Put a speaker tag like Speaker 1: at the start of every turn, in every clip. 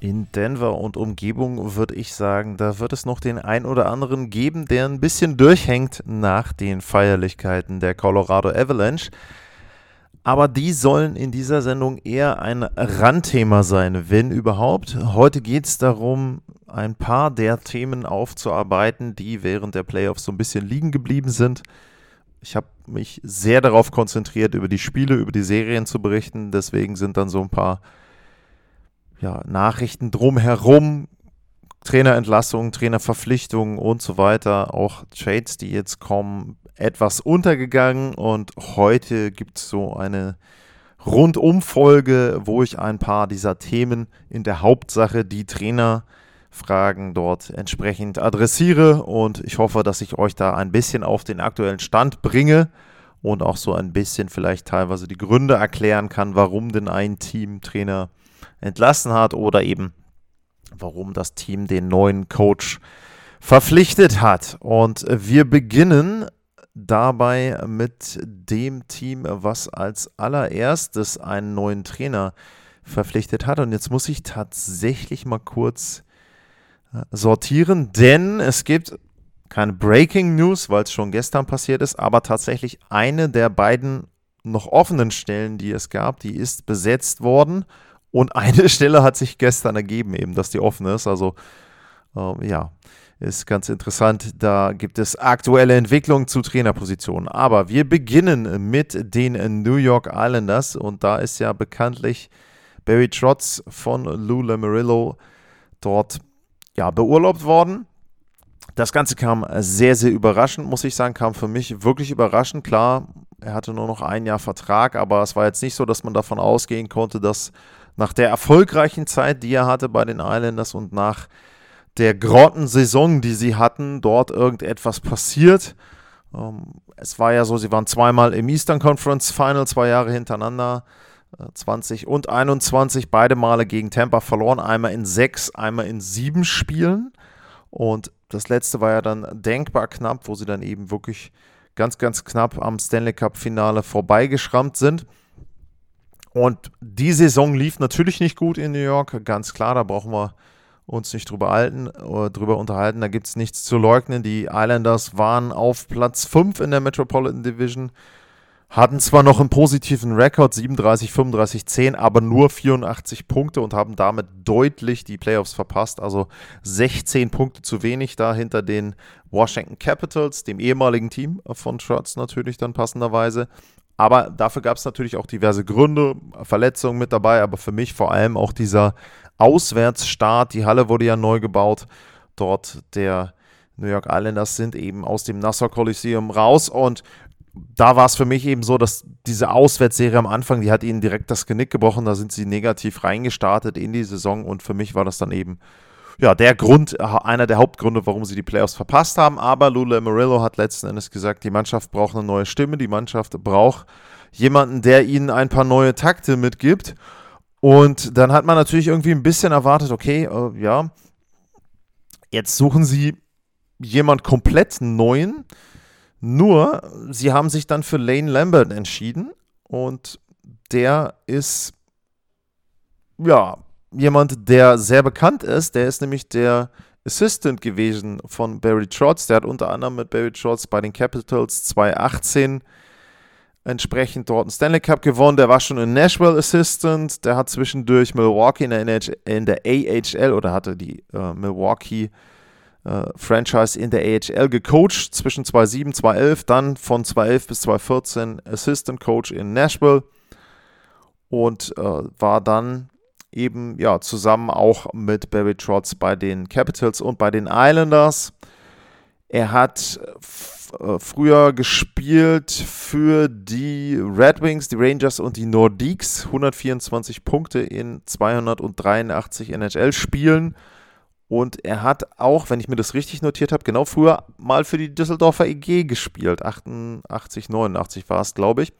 Speaker 1: In Denver und Umgebung würde ich sagen, da wird es noch den ein oder anderen geben, der ein bisschen durchhängt nach den Feierlichkeiten der Colorado Avalanche. Aber die sollen in dieser Sendung eher ein Randthema sein, wenn überhaupt. Heute geht es darum, ein paar der Themen aufzuarbeiten, die während der Playoffs so ein bisschen liegen geblieben sind. Ich habe mich sehr darauf konzentriert, über die Spiele, über die Serien zu berichten. Deswegen sind dann so ein paar ja, Nachrichten drumherum, Trainerentlassungen, Trainerverpflichtungen und so weiter, auch Trades, die jetzt kommen, etwas untergegangen und heute gibt es so eine Rundumfolge, wo ich ein paar dieser Themen in der Hauptsache die Trainerfragen dort entsprechend adressiere und ich hoffe, dass ich euch da ein bisschen auf den aktuellen Stand bringe und auch so ein bisschen vielleicht teilweise die Gründe erklären kann, warum denn ein Team Trainer entlassen hat oder eben warum das Team den neuen Coach verpflichtet hat. Und wir beginnen dabei mit dem Team, was als allererstes einen neuen Trainer verpflichtet hat. Und jetzt muss ich tatsächlich mal kurz äh, sortieren, denn es gibt keine Breaking News, weil es schon gestern passiert ist, aber tatsächlich eine der beiden noch offenen Stellen, die es gab, die ist besetzt worden. Und eine Stelle hat sich gestern ergeben, eben, dass die offen ist. Also, ähm, ja, ist ganz interessant. Da gibt es aktuelle Entwicklungen zu Trainerpositionen. Aber wir beginnen mit den New York Islanders. Und da ist ja bekanntlich Barry Trotz von Lou Lamarillo dort ja, beurlaubt worden. Das Ganze kam sehr, sehr überraschend, muss ich sagen, kam für mich wirklich überraschend. Klar, er hatte nur noch ein Jahr Vertrag, aber es war jetzt nicht so, dass man davon ausgehen konnte, dass nach der erfolgreichen Zeit, die er hatte bei den Islanders und nach der Grottensaison, die sie hatten, dort irgendetwas passiert. Ähm, es war ja so, sie waren zweimal im Eastern Conference Final, zwei Jahre hintereinander, äh, 20 und 21, beide Male gegen Tampa verloren, einmal in sechs, einmal in sieben Spielen. Und das letzte war ja dann denkbar knapp, wo sie dann eben wirklich ganz, ganz knapp am Stanley Cup-Finale vorbeigeschrammt sind. Und die Saison lief natürlich nicht gut in New York, ganz klar, da brauchen wir uns nicht drüber, halten, äh, drüber unterhalten, da gibt es nichts zu leugnen. Die Islanders waren auf Platz 5 in der Metropolitan Division, hatten zwar noch einen positiven Rekord, 37, 35, 10, aber nur 84 Punkte und haben damit deutlich die Playoffs verpasst. Also 16 Punkte zu wenig da hinter den Washington Capitals, dem ehemaligen Team von Trotz natürlich dann passenderweise. Aber dafür gab es natürlich auch diverse Gründe, Verletzungen mit dabei, aber für mich vor allem auch dieser Auswärtsstart. Die Halle wurde ja neu gebaut. Dort der New York Islanders sind eben aus dem Nassau Coliseum raus und da war es für mich eben so, dass diese Auswärtsserie am Anfang, die hat ihnen direkt das Genick gebrochen. Da sind sie negativ reingestartet in die Saison und für mich war das dann eben ja, der Grund, einer der Hauptgründe, warum sie die Playoffs verpasst haben. Aber Lula Amarillo hat letzten Endes gesagt, die Mannschaft braucht eine neue Stimme, die Mannschaft braucht jemanden, der ihnen ein paar neue Takte mitgibt. Und dann hat man natürlich irgendwie ein bisschen erwartet, okay, äh, ja, jetzt suchen sie jemand komplett neuen. Nur, sie haben sich dann für Lane Lambert entschieden und der ist, ja, jemand, der sehr bekannt ist. Der ist nämlich der Assistant gewesen von Barry Trotz. Der hat unter anderem mit Barry Trotz bei den Capitals 2018 entsprechend dort einen Stanley Cup gewonnen. Der war schon in Nashville Assistant. Der hat zwischendurch Milwaukee in der, NH in der AHL oder hatte die äh, Milwaukee Franchise in der AHL gecoacht zwischen 2007 2011. Dann von 2011 bis 2014 Assistant Coach in Nashville und äh, war dann eben ja zusammen auch mit Barry Trotz bei den Capitals und bei den Islanders. Er hat äh, früher gespielt für die Red Wings, die Rangers und die Nordiques. 124 Punkte in 283 NHL-Spielen. Und er hat auch, wenn ich mir das richtig notiert habe, genau früher mal für die Düsseldorfer EG gespielt. 88, 89 war es, glaube ich.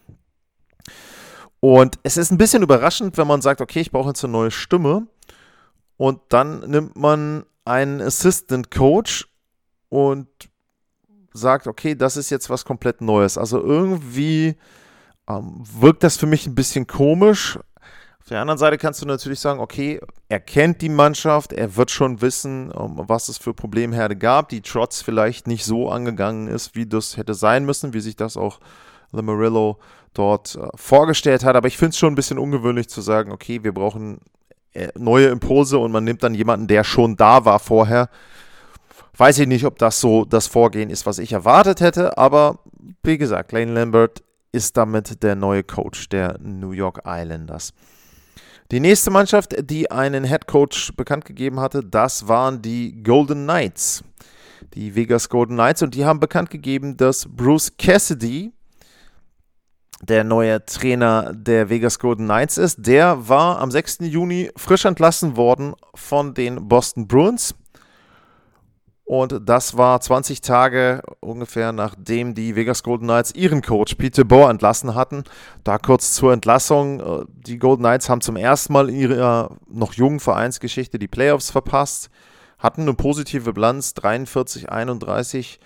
Speaker 1: Und es ist ein bisschen überraschend, wenn man sagt, okay, ich brauche jetzt eine neue Stimme. Und dann nimmt man einen Assistant Coach und sagt, okay, das ist jetzt was komplett Neues. Also irgendwie ähm, wirkt das für mich ein bisschen komisch. Auf der anderen Seite kannst du natürlich sagen, okay, er kennt die Mannschaft, er wird schon wissen, ähm, was es für Problemherde gab, die Trotz vielleicht nicht so angegangen ist, wie das hätte sein müssen, wie sich das auch Lamarillo dort äh, vorgestellt hat. Aber ich finde es schon ein bisschen ungewöhnlich zu sagen, okay, wir brauchen äh, neue Impulse und man nimmt dann jemanden, der schon da war vorher. Weiß ich nicht, ob das so das Vorgehen ist, was ich erwartet hätte, aber wie gesagt, Lane Lambert ist damit der neue Coach der New York Islanders. Die nächste Mannschaft, die einen Head Coach bekannt gegeben hatte, das waren die Golden Knights. Die Vegas Golden Knights und die haben bekannt gegeben, dass Bruce Cassidy der neue Trainer der Vegas Golden Knights ist. Der war am 6. Juni frisch entlassen worden von den Boston Bruins. Und das war 20 Tage ungefähr nachdem die Vegas Golden Knights ihren Coach Peter Bohr entlassen hatten. Da kurz zur Entlassung. Äh, die Golden Knights haben zum ersten Mal in ihrer noch jungen Vereinsgeschichte die Playoffs verpasst, hatten eine positive Bilanz 43, 31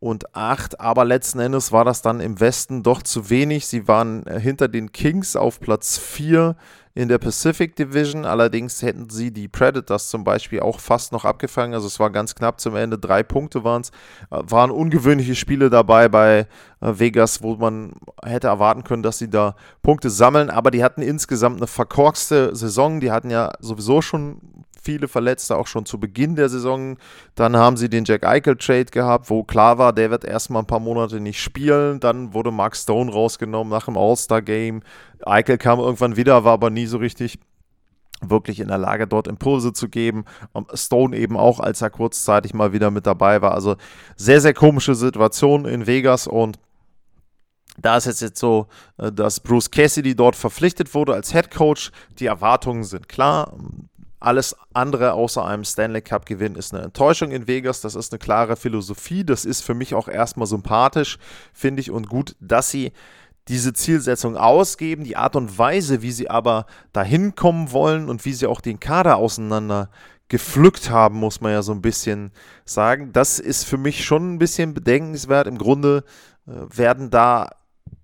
Speaker 1: und 8, aber letzten Endes war das dann im Westen doch zu wenig. Sie waren hinter den Kings auf Platz 4 in der Pacific Division. Allerdings hätten sie die Predators zum Beispiel auch fast noch abgefangen. Also es war ganz knapp zum Ende. Drei Punkte waren es. Äh, waren ungewöhnliche Spiele dabei bei äh, Vegas, wo man hätte erwarten können, dass sie da Punkte sammeln. Aber die hatten insgesamt eine verkorkste Saison. Die hatten ja sowieso schon viele Verletzte, auch schon zu Beginn der Saison. Dann haben sie den Jack Eichel-Trade gehabt, wo klar war, der wird erstmal ein paar Monate nicht spielen. Dann wurde Mark Stone rausgenommen nach dem All-Star-Game. Eichel kam irgendwann wieder, war aber nie so richtig wirklich in der Lage, dort Impulse zu geben. Stone eben auch, als er kurzzeitig mal wieder mit dabei war. Also sehr, sehr komische Situation in Vegas und da ist jetzt, jetzt so, äh, dass Bruce Cassidy dort verpflichtet wurde als Head Coach. Die Erwartungen sind klar. Alles andere außer einem Stanley Cup Gewinn ist eine Enttäuschung in Vegas. Das ist eine klare Philosophie. Das ist für mich auch erstmal sympathisch, finde ich, und gut, dass sie diese Zielsetzung ausgeben. Die Art und Weise, wie sie aber dahin kommen wollen und wie sie auch den Kader auseinander gepflückt haben, muss man ja so ein bisschen sagen. Das ist für mich schon ein bisschen bedenkenswert. Im Grunde äh, werden da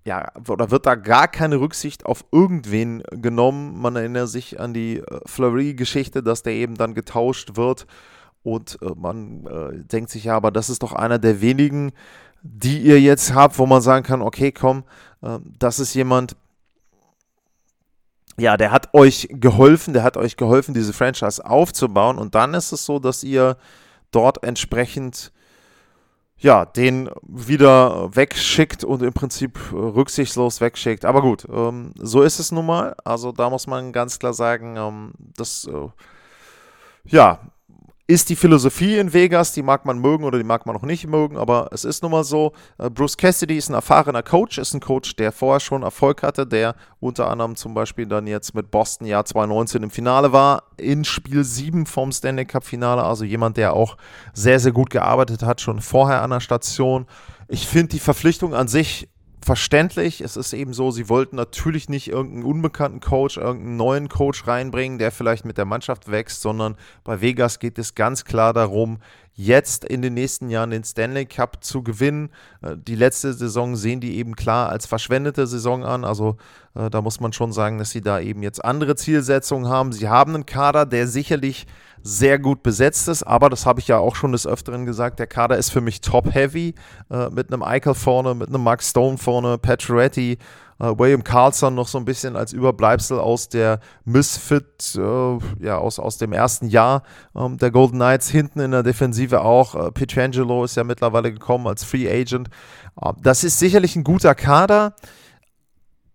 Speaker 1: ja, oder wird da gar keine Rücksicht auf irgendwen genommen. Man erinnert sich an die äh, Fleury-Geschichte, dass der eben dann getauscht wird. Und äh, man äh, denkt sich ja, aber das ist doch einer der wenigen, die ihr jetzt habt, wo man sagen kann, okay, komm, äh, das ist jemand, ja, der hat euch geholfen, der hat euch geholfen, diese Franchise aufzubauen. Und dann ist es so, dass ihr dort entsprechend ja, den wieder wegschickt und im Prinzip rücksichtslos wegschickt. Aber gut, ähm, so ist es nun mal. Also da muss man ganz klar sagen, ähm, das äh, ja, ist die Philosophie in Vegas, die mag man mögen oder die mag man auch nicht mögen, aber es ist nun mal so. Äh, Bruce Cassidy ist ein erfahrener Coach, ist ein Coach, der vorher schon Erfolg hatte, der unter anderem zum Beispiel dann jetzt mit Boston Jahr 2019 im Finale war, in Spiel 7 vom Stanley Cup Finale, also jemand, der auch sehr, sehr gut gearbeitet hat, schon vorher an der Station. Ich finde die Verpflichtung an sich verständlich. Es ist eben so, sie wollten natürlich nicht irgendeinen unbekannten Coach, irgendeinen neuen Coach reinbringen, der vielleicht mit der Mannschaft wächst, sondern bei Vegas geht es ganz klar darum, jetzt in den nächsten Jahren den Stanley Cup zu gewinnen. Äh, die letzte Saison sehen die eben klar als verschwendete Saison an. Also äh, da muss man schon sagen, dass sie da eben jetzt andere Zielsetzungen haben. Sie haben einen Kader, der sicherlich sehr gut besetzt ist, aber das habe ich ja auch schon des Öfteren gesagt, der Kader ist für mich top-heavy, äh, mit einem Eichel vorne, mit einem Max Stone vorne, Pacioretty, äh, William Carlson noch so ein bisschen als Überbleibsel aus der Misfit, äh, ja, aus, aus dem ersten Jahr ähm, der Golden Knights, hinten in der Defensive auch, äh, Pietrangelo ist ja mittlerweile gekommen als Free Agent. Äh, das ist sicherlich ein guter Kader,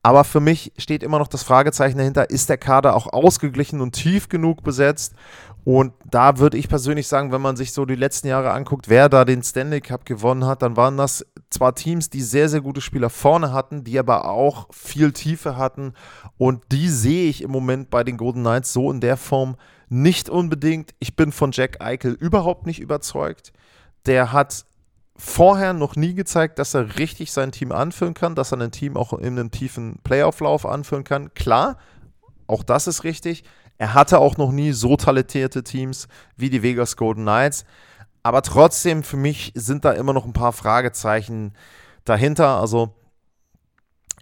Speaker 1: aber für mich steht immer noch das Fragezeichen dahinter, ist der Kader auch ausgeglichen und tief genug besetzt? Und da würde ich persönlich sagen, wenn man sich so die letzten Jahre anguckt, wer da den Stanley Cup gewonnen hat, dann waren das zwar Teams, die sehr, sehr gute Spieler vorne hatten, die aber auch viel Tiefe hatten. Und die sehe ich im Moment bei den Golden Knights so in der Form nicht unbedingt. Ich bin von Jack Eichel überhaupt nicht überzeugt. Der hat vorher noch nie gezeigt, dass er richtig sein Team anführen kann, dass er ein Team auch in einem tiefen Playoff-Lauf anführen kann. Klar, auch das ist richtig. Er hatte auch noch nie so talentierte Teams wie die Vegas Golden Knights. Aber trotzdem, für mich sind da immer noch ein paar Fragezeichen dahinter. Also,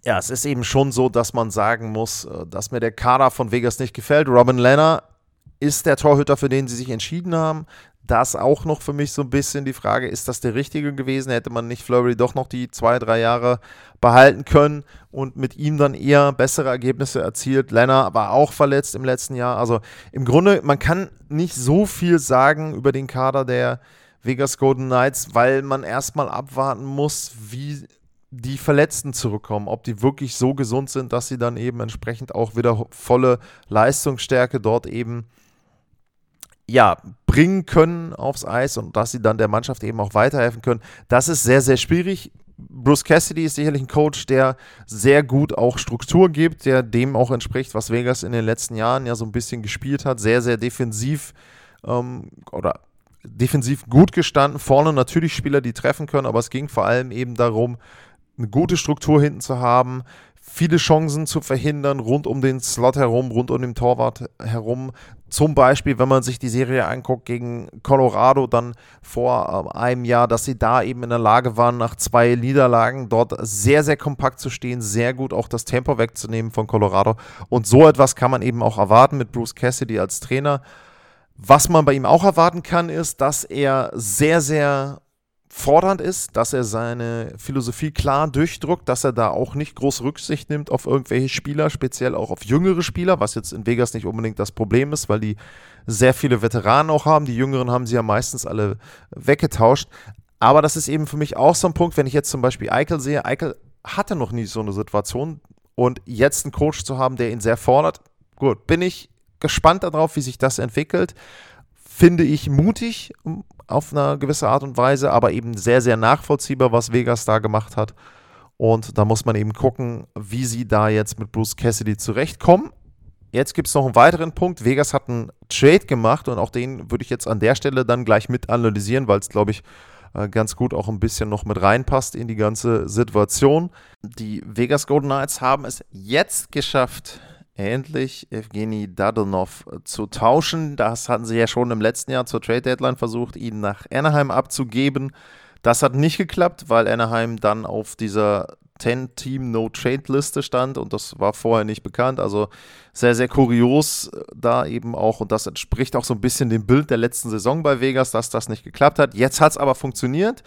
Speaker 1: ja, es ist eben schon so, dass man sagen muss, äh, dass mir der Kader von Vegas nicht gefällt. Robin Lenner ist der Torhüter, für den sie sich entschieden haben das auch noch für mich so ein bisschen die Frage, ist das der richtige gewesen? Hätte man nicht Flurry doch noch die zwei, drei Jahre behalten können und mit ihm dann eher bessere Ergebnisse erzielt? Lenner war auch verletzt im letzten Jahr. Also im Grunde, man kann nicht so viel sagen über den Kader der Vegas Golden Knights, weil man erstmal abwarten muss, wie die Verletzten zurückkommen, ob die wirklich so gesund sind, dass sie dann eben entsprechend auch wieder volle Leistungsstärke dort eben ja, bringen können aufs Eis und dass sie dann der Mannschaft eben auch weiterhelfen können. Das ist sehr, sehr schwierig. Bruce Cassidy ist sicherlich ein Coach, der sehr gut auch Struktur gibt, der dem auch entspricht, was Vegas in den letzten Jahren ja so ein bisschen gespielt hat. Sehr, sehr defensiv ähm, oder defensiv gut gestanden. Vorne natürlich Spieler, die treffen können, aber es ging vor allem eben darum, eine gute Struktur hinten zu haben, viele Chancen zu verhindern, rund um den Slot herum, rund um den Torwart herum. Zum Beispiel, wenn man sich die Serie anguckt gegen Colorado dann vor äh, einem Jahr, dass sie da eben in der Lage waren, nach zwei Niederlagen dort sehr, sehr kompakt zu stehen, sehr gut auch das Tempo wegzunehmen von Colorado. Und so etwas kann man eben auch erwarten mit Bruce Cassidy als Trainer. Was man bei ihm auch erwarten kann, ist, dass er sehr, sehr fordernd ist, dass er seine Philosophie klar durchdruckt, dass er da auch nicht groß Rücksicht nimmt auf irgendwelche Spieler, speziell auch auf jüngere Spieler, was jetzt in Vegas nicht unbedingt das Problem ist, weil die sehr viele Veteranen auch haben. Die Jüngeren haben sie ja meistens alle weggetauscht. Aber das ist eben für mich auch so ein Punkt, wenn ich jetzt zum Beispiel Eichel sehe. Eichel hatte noch nie so eine Situation und jetzt einen Coach zu haben, der ihn sehr fordert. Gut, bin ich gespannt darauf, wie sich das entwickelt. Finde ich mutig, auf eine gewisse Art und Weise, aber eben sehr, sehr nachvollziehbar, was Vegas da gemacht hat. Und da muss man eben gucken, wie sie da jetzt mit Bruce Cassidy zurechtkommen. Jetzt gibt es noch einen weiteren Punkt. Vegas hat einen Trade gemacht und auch den würde ich jetzt an der Stelle dann gleich mit analysieren, weil es, glaube ich, äh, ganz gut auch ein bisschen noch mit reinpasst in die ganze Situation. Die Vegas Golden Knights haben es jetzt geschafft, endlich Evgeny Dadonov zu tauschen. Das hatten sie ja schon im letzten Jahr zur Trade Deadline versucht, ihn nach Anaheim abzugeben. Das hat nicht geklappt, weil Anaheim dann auf dieser 10-Team No-Trade-Liste stand und das war vorher nicht bekannt. Also sehr, sehr kurios äh, da eben auch und das entspricht auch so ein bisschen dem Bild der letzten Saison bei Vegas, dass das nicht geklappt hat. Jetzt hat es aber funktioniert.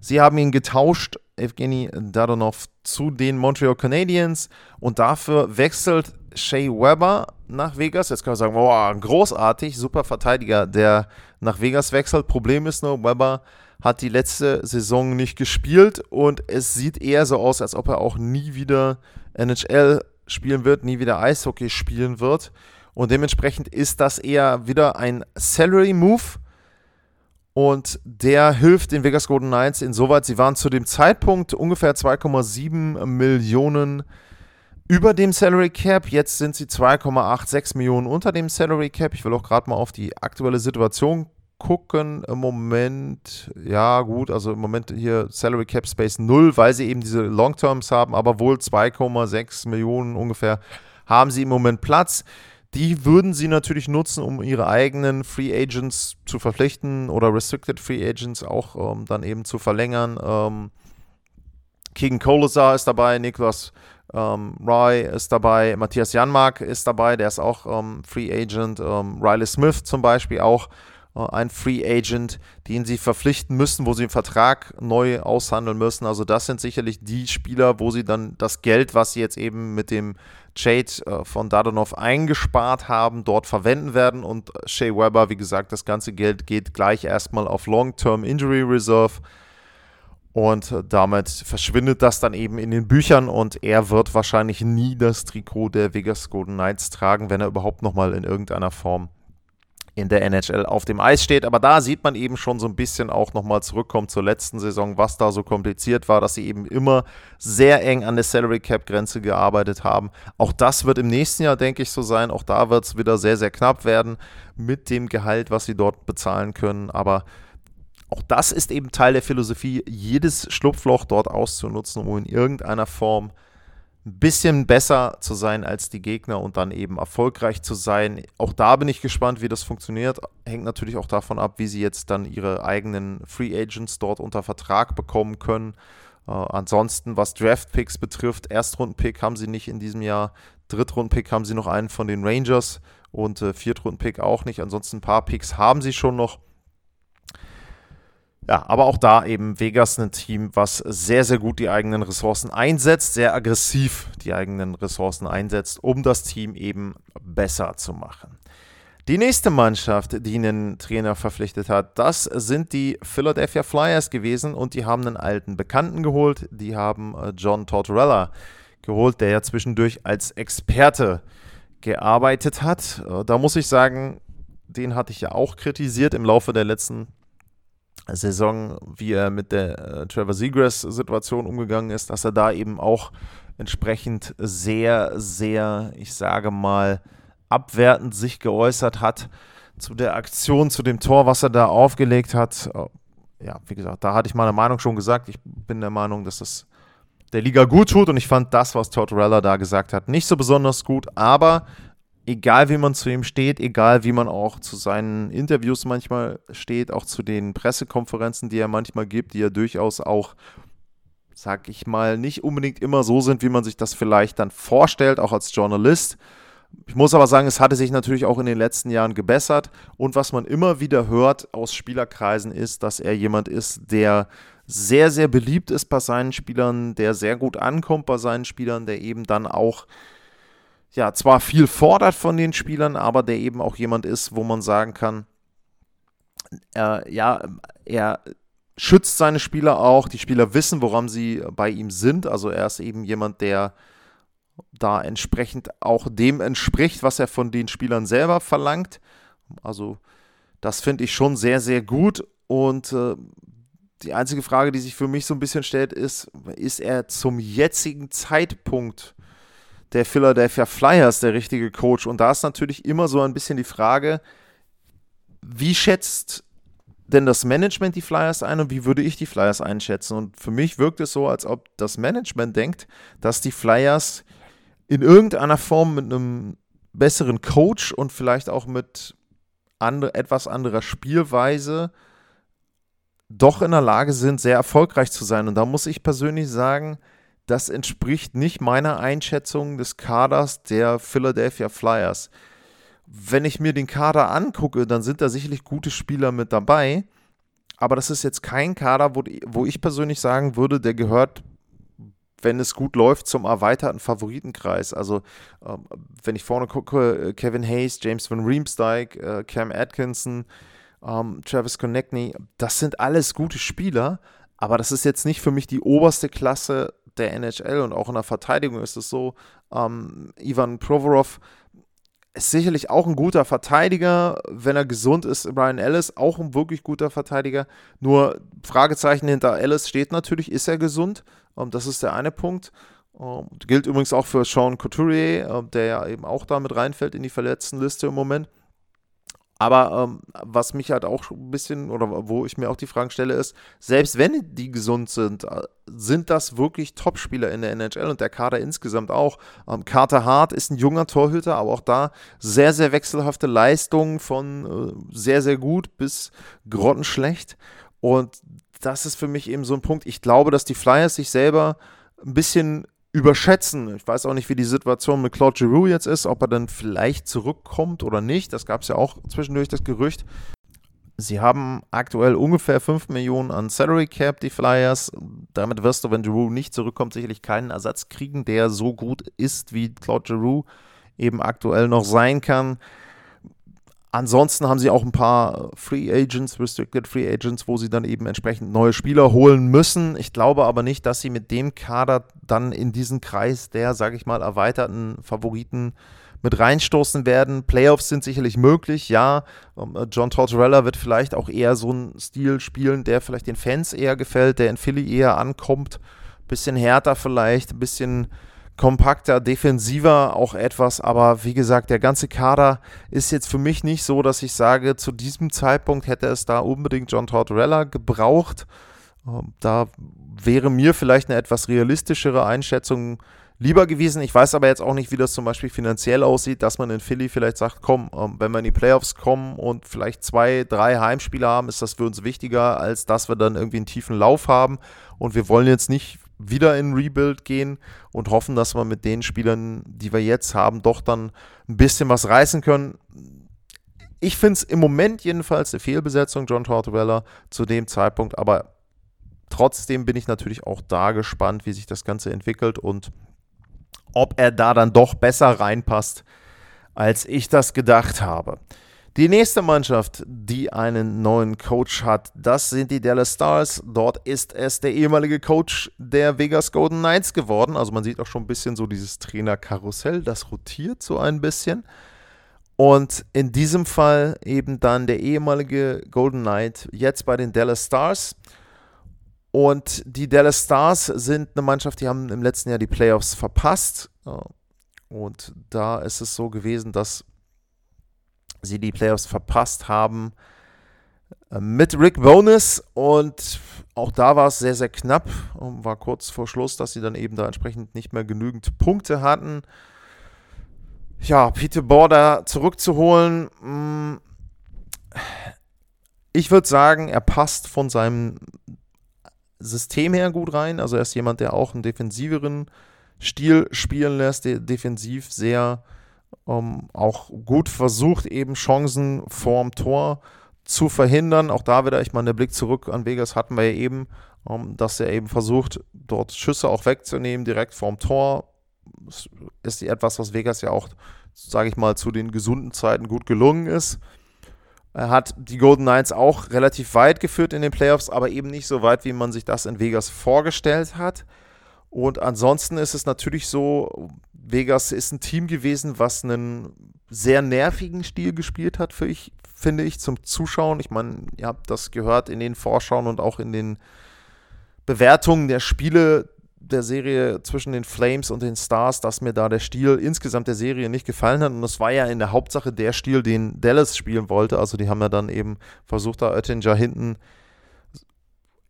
Speaker 1: Sie haben ihn getauscht, Evgeny Dadonov, zu den Montreal Canadiens und dafür wechselt Shea Weber nach Vegas. Jetzt kann man sagen, boah, großartig, super Verteidiger, der nach Vegas wechselt. Problem ist nur, Weber hat die letzte Saison nicht gespielt und es sieht eher so aus, als ob er auch nie wieder NHL spielen wird, nie wieder Eishockey spielen wird. Und dementsprechend ist das eher wieder ein Salary-Move. Und der hilft den Vegas Golden Knights insoweit, sie waren zu dem Zeitpunkt ungefähr 2,7 Millionen über dem Salary Cap. Jetzt sind sie 2,86 Millionen unter dem Salary Cap. Ich will auch gerade mal auf die aktuelle Situation gucken. Im Moment, ja gut, also im Moment hier Salary Cap Space 0, weil sie eben diese Long Terms haben, aber wohl 2,6 Millionen ungefähr haben sie im Moment Platz. Die würden sie natürlich nutzen, um ihre eigenen Free Agents zu verpflichten oder Restricted Free Agents auch ähm, dann eben zu verlängern. Ähm, Keegan Kolosar ist dabei, Niklas ähm, Roy ist dabei, Matthias Janmark ist dabei, der ist auch ähm, Free Agent. Ähm, Riley Smith zum Beispiel auch ein Free Agent, den sie verpflichten müssen, wo sie einen Vertrag neu aushandeln müssen. Also das sind sicherlich die Spieler, wo sie dann das Geld, was sie jetzt eben mit dem Trade äh, von Dadonov eingespart haben, dort verwenden werden. Und Shea Weber, wie gesagt, das ganze Geld geht gleich erstmal auf Long-Term Injury Reserve. Und damit verschwindet das dann eben in den Büchern und er wird wahrscheinlich nie das Trikot der Vegas Golden Knights tragen, wenn er überhaupt nochmal in irgendeiner Form in der NHL auf dem Eis steht. Aber da sieht man eben schon so ein bisschen auch nochmal zurückkommen zur letzten Saison, was da so kompliziert war, dass sie eben immer sehr eng an der Salary Cap Grenze gearbeitet haben. Auch das wird im nächsten Jahr, denke ich, so sein. Auch da wird es wieder sehr, sehr knapp werden mit dem Gehalt, was sie dort bezahlen können. Aber auch das ist eben Teil der Philosophie, jedes Schlupfloch dort auszunutzen, um in irgendeiner Form ein bisschen besser zu sein als die Gegner und dann eben erfolgreich zu sein. Auch da bin ich gespannt, wie das funktioniert. Hängt natürlich auch davon ab, wie sie jetzt dann ihre eigenen Free Agents dort unter Vertrag bekommen können. Äh, ansonsten, was Draft Picks betrifft, Erstrunden-Pick haben sie nicht in diesem Jahr. Drittrunden-Pick haben sie noch einen von den Rangers und äh, Viertrunden-Pick auch nicht. Ansonsten ein paar Picks haben sie schon noch. Ja, aber auch da eben Vegas ein Team, was sehr, sehr gut die eigenen Ressourcen einsetzt, sehr aggressiv die eigenen Ressourcen einsetzt, um das Team eben besser zu machen. Die nächste Mannschaft, die einen Trainer verpflichtet hat, das sind die Philadelphia Flyers gewesen und die haben einen alten Bekannten geholt. Die haben äh, John Tortorella geholt, der ja zwischendurch als Experte gearbeitet hat. Äh, da muss ich sagen, den hatte ich ja auch kritisiert im Laufe der letzten Saison, wie er mit der äh, Trevor Seagrass-Situation umgegangen ist, dass er da eben auch entsprechend sehr, sehr, ich sage mal, abwertend sich geäußert hat zu der Aktion, zu dem Tor, was er da aufgelegt hat. Oh, ja, wie gesagt, da hatte ich meine Meinung schon gesagt. Ich bin der Meinung, dass es der Liga gut tut und ich fand das, was Tortorella da gesagt hat, nicht so besonders gut, aber egal wie man zu ihm steht, egal wie man auch zu seinen Interviews manchmal steht, auch zu den Pressekonferenzen, die er manchmal gibt, die ja durchaus auch, sag ich mal, nicht unbedingt immer so sind, wie man sich das vielleicht dann vorstellt, auch als Journalist. Ich muss aber sagen, es hatte sich natürlich auch in den letzten Jahren gebessert. Und was man immer wieder hört aus Spielerkreisen ist, dass er jemand ist, der sehr, sehr beliebt ist bei seinen Spielern, der sehr gut ankommt bei seinen Spielern, der eben dann auch ja, zwar viel fordert von den Spielern, aber der eben auch jemand ist, wo man sagen kann, er, ja, er schützt seine Spieler auch. Die Spieler wissen, woran sie bei ihm sind. Also er ist eben jemand, der da entsprechend auch dem entspricht, was er von den Spielern selber verlangt. Also das finde ich schon sehr, sehr gut. Und äh, die einzige Frage, die sich für mich so ein bisschen stellt, ist, ist er zum jetzigen Zeitpunkt der Philadelphia Flyers der richtige Coach? Und da ist natürlich immer so ein bisschen die Frage, wie schätzt denn das Management die Flyers ein und wie würde ich die Flyers einschätzen? Und für mich wirkt es so, als ob das Management denkt, dass die Flyers in irgendeiner Form mit einem besseren Coach und vielleicht auch mit andre, etwas anderer Spielweise doch in der Lage sind, sehr erfolgreich zu sein. Und da muss ich persönlich sagen, das entspricht nicht meiner Einschätzung des Kaders der Philadelphia Flyers. Wenn ich mir den Kader angucke, dann sind da sicherlich gute Spieler mit dabei. Aber das ist jetzt kein Kader, wo, wo ich persönlich sagen würde, der gehört, wenn es gut läuft, zum erweiterten Favoritenkreis. Also, äh, wenn ich vorne gucke, äh, Kevin Hayes, James Van Riemsdyk, äh, Cam Atkinson, ähm, Travis Konechny, das sind alles gute Spieler. Aber das ist jetzt nicht für mich die oberste Klasse der NHL und auch in der Verteidigung ist es so, ähm, Ivan Provorov ist sicherlich auch ein guter Verteidiger, wenn er gesund ist. Brian Ellis auch ein wirklich guter Verteidiger. Nur Fragezeichen hinter Ellis steht natürlich, ist er gesund? Ähm, das ist der eine Punkt. Ähm, gilt übrigens auch für Sean Couturier, äh, der ja eben auch damit reinfällt in die Verletztenliste im Moment. Aber ähm, was mich halt auch ein bisschen, oder wo ich mir auch die Fragen stelle, ist, selbst wenn die gesund sind, äh, sind das wirklich Topspieler in der NHL und der Kader insgesamt auch. Ähm, Carter Hart ist ein junger Torhüter, aber auch da sehr, sehr wechselhafte Leistungen von äh, sehr, sehr gut bis grottenschlecht. Und das ist für mich eben so ein Punkt. Ich glaube, dass die Flyers sich selber ein bisschen überschätzen. Ich weiß auch nicht, wie die Situation mit Claude Giroux jetzt ist, ob er dann vielleicht zurückkommt oder nicht. Das gab es ja auch zwischendurch das Gerücht. Sie haben aktuell ungefähr 5 Millionen an Salary Cap, die Flyers. Damit wirst du, wenn Giroux nicht zurückkommt, sicherlich keinen Ersatz kriegen, der so gut ist, wie Claude Giroux eben aktuell noch sein kann. Ansonsten haben sie auch ein paar Free Agents, Restricted Free Agents, wo sie dann eben entsprechend neue Spieler holen müssen. Ich glaube aber nicht, dass sie mit dem Kader dann in diesen Kreis der, sage ich mal, erweiterten Favoriten mit reinstoßen werden. Playoffs sind sicherlich möglich, ja. Ähm, äh, John Tortorella wird vielleicht auch eher so einen Stil spielen, der vielleicht den Fans eher gefällt, der in Philly eher ankommt. Bisschen härter vielleicht, ein bisschen kompakter, defensiver auch etwas, aber wie gesagt, der ganze Kader ist jetzt für mich nicht so, dass ich sage, zu diesem Zeitpunkt hätte es da unbedingt John Tortorella gebraucht. Ähm, da wäre mir vielleicht eine etwas realistischere Einschätzung lieber gewesen. Ich weiß aber jetzt auch nicht, wie das zum Beispiel finanziell aussieht, dass man in Philly vielleicht sagt, komm, ähm, wenn wir in die Playoffs kommen und vielleicht zwei, drei Heimspiele haben, ist das für uns wichtiger, als dass wir dann irgendwie einen tiefen Lauf haben. Und wir wollen jetzt nicht wieder in Rebuild gehen und hoffen, dass wir mit den Spielern, die wir jetzt haben, doch dann ein bisschen was reißen können. Ich finde es im Moment jedenfalls eine Fehlbesetzung, John Tortorella, zu dem Zeitpunkt, aber trotzdem bin ich natürlich auch da gespannt, wie sich das Ganze entwickelt und ob er da dann doch besser reinpasst, als ich das gedacht habe. Die nächste Mannschaft, die einen neuen Coach hat, das sind die Dallas Stars. Dort ist es der ehemalige Coach der Vegas Golden Knights geworden. Also man sieht auch schon ein bisschen so dieses Trainerkarussell, das rotiert so ein bisschen. Und in diesem Fall eben dann der ehemalige Golden Knight, jetzt bei den Dallas Stars. Und die Dallas Stars sind eine Mannschaft, die haben im letzten Jahr die Playoffs verpasst. Und da ist es so gewesen, dass sie die Playoffs verpasst haben äh, mit Rick Bonus und auch da war es sehr, sehr knapp und war kurz vor Schluss, dass sie dann eben da entsprechend nicht mehr genügend Punkte hatten. Ja, Peter Border zurückzuholen, mm, ich würde sagen, er passt von seinem System her gut rein. Also er ist jemand, der auch einen defensiveren Stil spielen lässt, der defensiv sehr ähm, auch gut versucht, eben Chancen vorm Tor zu verhindern. Auch da wieder, ich meine, der Blick zurück an Vegas hatten wir ja eben, ähm, dass er eben versucht, dort Schüsse auch wegzunehmen, direkt vorm Tor. Das ist etwas, was Vegas ja auch, sage ich mal, zu den gesunden Zeiten gut gelungen ist. Er hat die Golden Knights auch relativ weit geführt in den Playoffs, aber eben nicht so weit, wie man sich das in Vegas vorgestellt hat. Und ansonsten ist es natürlich so, Vegas ist ein Team gewesen, was einen sehr nervigen Stil gespielt hat, für ich, finde ich, zum Zuschauen. Ich meine, ihr habt das gehört in den Vorschauen und auch in den Bewertungen der Spiele der Serie zwischen den Flames und den Stars, dass mir da der Stil insgesamt der Serie nicht gefallen hat. Und das war ja in der Hauptsache der Stil, den Dallas spielen wollte. Also die haben ja dann eben versucht, da Oettinger hinten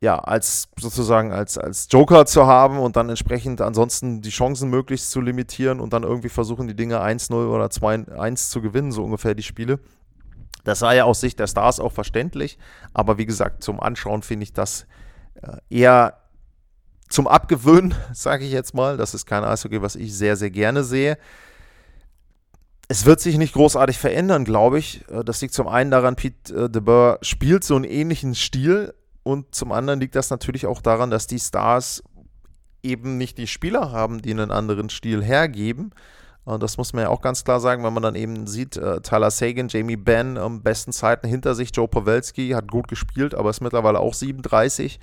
Speaker 1: ja, als sozusagen als, als Joker zu haben und dann entsprechend ansonsten die Chancen möglichst zu limitieren und dann irgendwie versuchen, die Dinge 1-0 oder 2-1 zu gewinnen, so ungefähr die Spiele. Das war ja aus Sicht der Stars auch verständlich, aber wie gesagt, zum Anschauen finde ich das äh, eher zum Abgewöhnen, sage ich jetzt mal. Das ist kein Eishockey, was ich sehr, sehr gerne sehe. Es wird sich nicht großartig verändern, glaube ich. Äh, das liegt zum einen daran, Pete äh, de Boer spielt so einen ähnlichen Stil und zum anderen liegt das natürlich auch daran, dass die Stars eben nicht die Spieler haben, die einen anderen Stil hergeben. Das muss man ja auch ganz klar sagen, wenn man dann eben sieht, Tyler Sagan, Jamie Benn am besten Zeiten hinter sich, Joe Pawelski hat gut gespielt, aber ist mittlerweile auch 37.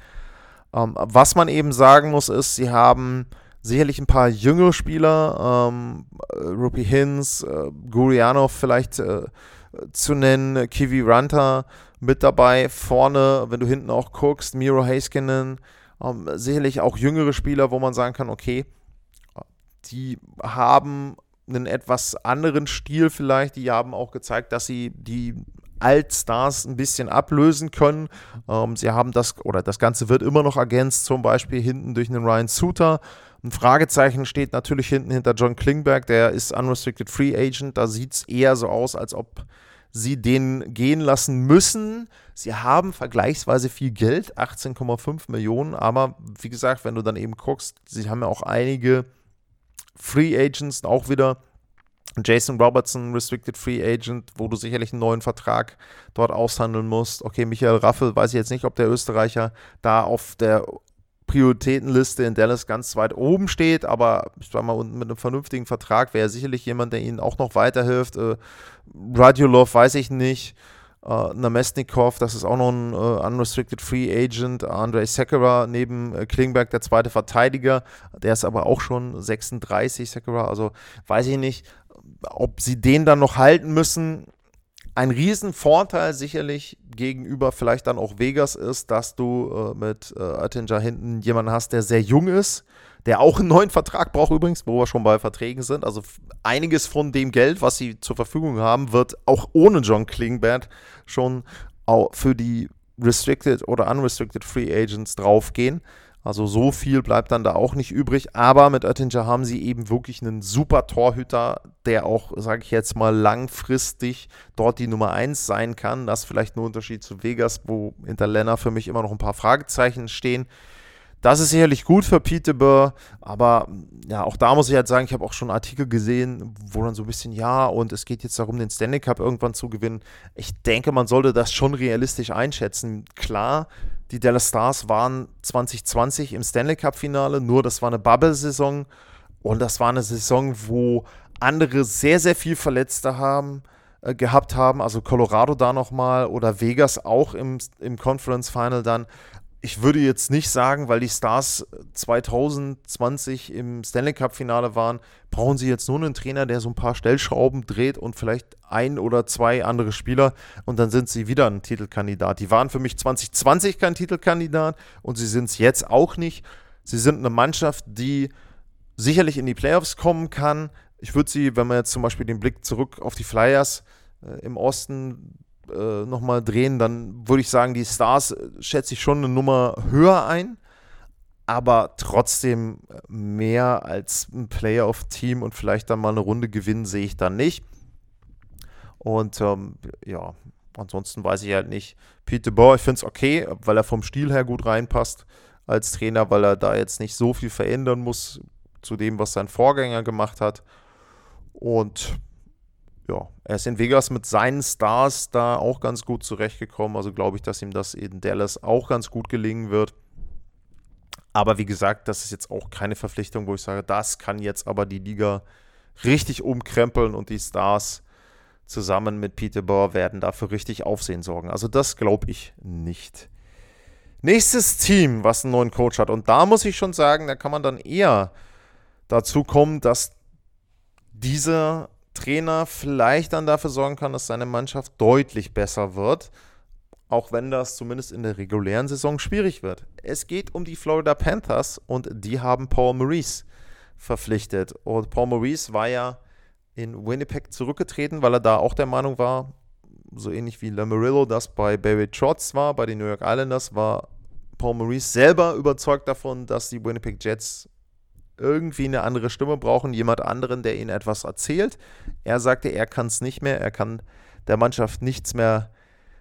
Speaker 1: Ähm, was man eben sagen muss, ist, sie haben sicherlich ein paar jüngere Spieler, ähm, Rupi Hins, äh, Gurianov vielleicht äh, zu nennen, Kiwi Ranta mit dabei. Vorne, wenn du hinten auch guckst, Miro Heiskanen, ähm, sicherlich auch jüngere Spieler, wo man sagen kann, okay, die haben einen etwas anderen Stil vielleicht. Die haben auch gezeigt, dass sie die Altstars ein bisschen ablösen können. Ähm, sie haben das, oder das Ganze wird immer noch ergänzt, zum Beispiel hinten durch einen Ryan Suter. Ein Fragezeichen steht natürlich hinten hinter John Klingberg, der ist Unrestricted Free Agent. Da sieht es eher so aus, als ob sie den gehen lassen müssen. Sie haben vergleichsweise viel Geld, 18,5 Millionen, aber wie gesagt, wenn du dann eben guckst, sie haben ja auch einige Free Agents, auch wieder Jason Robertson, Restricted Free Agent, wo du sicherlich einen neuen Vertrag dort aushandeln musst. Okay, Michael Raffel, weiß ich jetzt nicht, ob der Österreicher da auf der Prioritätenliste in Dallas ganz weit oben steht, aber ich sag mal, mit einem vernünftigen Vertrag wäre sicherlich jemand, der ihnen auch noch weiterhilft. Äh, Radulov weiß ich nicht. Uh, Namestnikov, das ist auch noch ein uh, Unrestricted Free Agent. Andrei Sekera neben uh, Klingberg, der zweite Verteidiger. Der ist aber auch schon 36, Sekera. Also weiß ich nicht ob sie den dann noch halten müssen, ein Riesenvorteil sicherlich gegenüber vielleicht dann auch Vegas ist, dass du äh, mit äh, Attinger hinten jemanden hast, der sehr jung ist, der auch einen neuen Vertrag braucht übrigens, wo wir schon bei Verträgen sind. Also einiges von dem Geld, was sie zur Verfügung haben, wird auch ohne John Klingberg schon für die Restricted oder Unrestricted Free Agents draufgehen. Also so viel bleibt dann da auch nicht übrig. Aber mit Oettinger haben sie eben wirklich einen super Torhüter, der auch, sage ich jetzt mal, langfristig dort die Nummer 1 sein kann. Das ist vielleicht ein Unterschied zu Vegas, wo hinter Lenner für mich immer noch ein paar Fragezeichen stehen. Das ist sicherlich gut für Peterborough, aber ja, auch da muss ich halt sagen, ich habe auch schon Artikel gesehen, wo dann so ein bisschen, ja, und es geht jetzt darum, den Stanley Cup irgendwann zu gewinnen. Ich denke, man sollte das schon realistisch einschätzen. Klar, die Dallas Stars waren 2020 im Stanley Cup-Finale, nur das war eine Bubble-Saison und das war eine Saison, wo andere sehr, sehr viel Verletzte haben äh, gehabt haben, also Colorado da nochmal oder Vegas auch im, im Conference Final dann ich würde jetzt nicht sagen, weil die Stars 2020 im Stanley Cup-Finale waren, brauchen sie jetzt nur einen Trainer, der so ein paar Stellschrauben dreht und vielleicht ein oder zwei andere Spieler und dann sind sie wieder ein Titelkandidat. Die waren für mich 2020 kein Titelkandidat und sie sind es jetzt auch nicht. Sie sind eine Mannschaft, die sicherlich in die Playoffs kommen kann. Ich würde sie, wenn man jetzt zum Beispiel den Blick zurück auf die Flyers äh, im Osten äh, nochmal drehen, dann würde ich sagen, die Stars äh, schätze ich schon eine Nummer höher ein, aber trotzdem mehr als ein Playoff-Team und vielleicht dann mal eine Runde gewinnen sehe ich dann nicht. Und ähm, ja, ansonsten weiß ich halt nicht. Peter Bohr, ich finde es okay, weil er vom Stil her gut reinpasst als Trainer, weil er da jetzt nicht so viel verändern muss zu dem, was sein Vorgänger gemacht hat. Und ja, er ist in Vegas mit seinen Stars da auch ganz gut zurechtgekommen. Also glaube ich, dass ihm das in Dallas auch ganz gut gelingen wird. Aber wie gesagt, das ist jetzt auch keine Verpflichtung, wo ich sage, das kann jetzt aber die Liga richtig umkrempeln und die Stars zusammen mit Peter Bohr werden dafür richtig Aufsehen sorgen. Also das glaube ich nicht. Nächstes Team, was einen neuen Coach hat. Und da muss ich schon sagen, da kann man dann eher dazu kommen, dass dieser Trainer vielleicht dann dafür sorgen kann, dass seine Mannschaft deutlich besser wird, auch wenn das zumindest in der regulären Saison schwierig wird. Es geht um die Florida Panthers und die haben Paul Maurice verpflichtet. Und Paul Maurice war ja in Winnipeg zurückgetreten, weil er da auch der Meinung war, so ähnlich wie Lamarillo das bei Barry Trotz war, bei den New York Islanders, war Paul Maurice selber überzeugt davon, dass die Winnipeg Jets irgendwie eine andere Stimme brauchen, jemand anderen, der ihnen etwas erzählt. Er sagte, er kann es nicht mehr, er kann der Mannschaft nichts mehr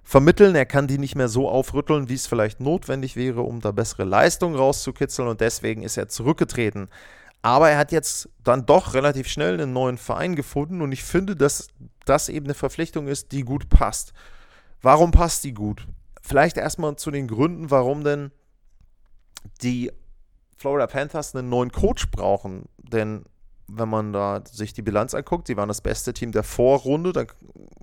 Speaker 1: vermitteln, er kann die nicht mehr so aufrütteln, wie es vielleicht notwendig wäre, um da bessere Leistung rauszukitzeln und deswegen ist er zurückgetreten. Aber er hat jetzt dann doch relativ schnell einen neuen Verein gefunden und ich finde, dass das eben eine Verpflichtung ist, die gut passt. Warum passt die gut? Vielleicht erstmal zu den Gründen, warum denn die Florida Panthers einen neuen Coach brauchen. Denn wenn man da sich die Bilanz anguckt, sie waren das beste Team der Vorrunde, da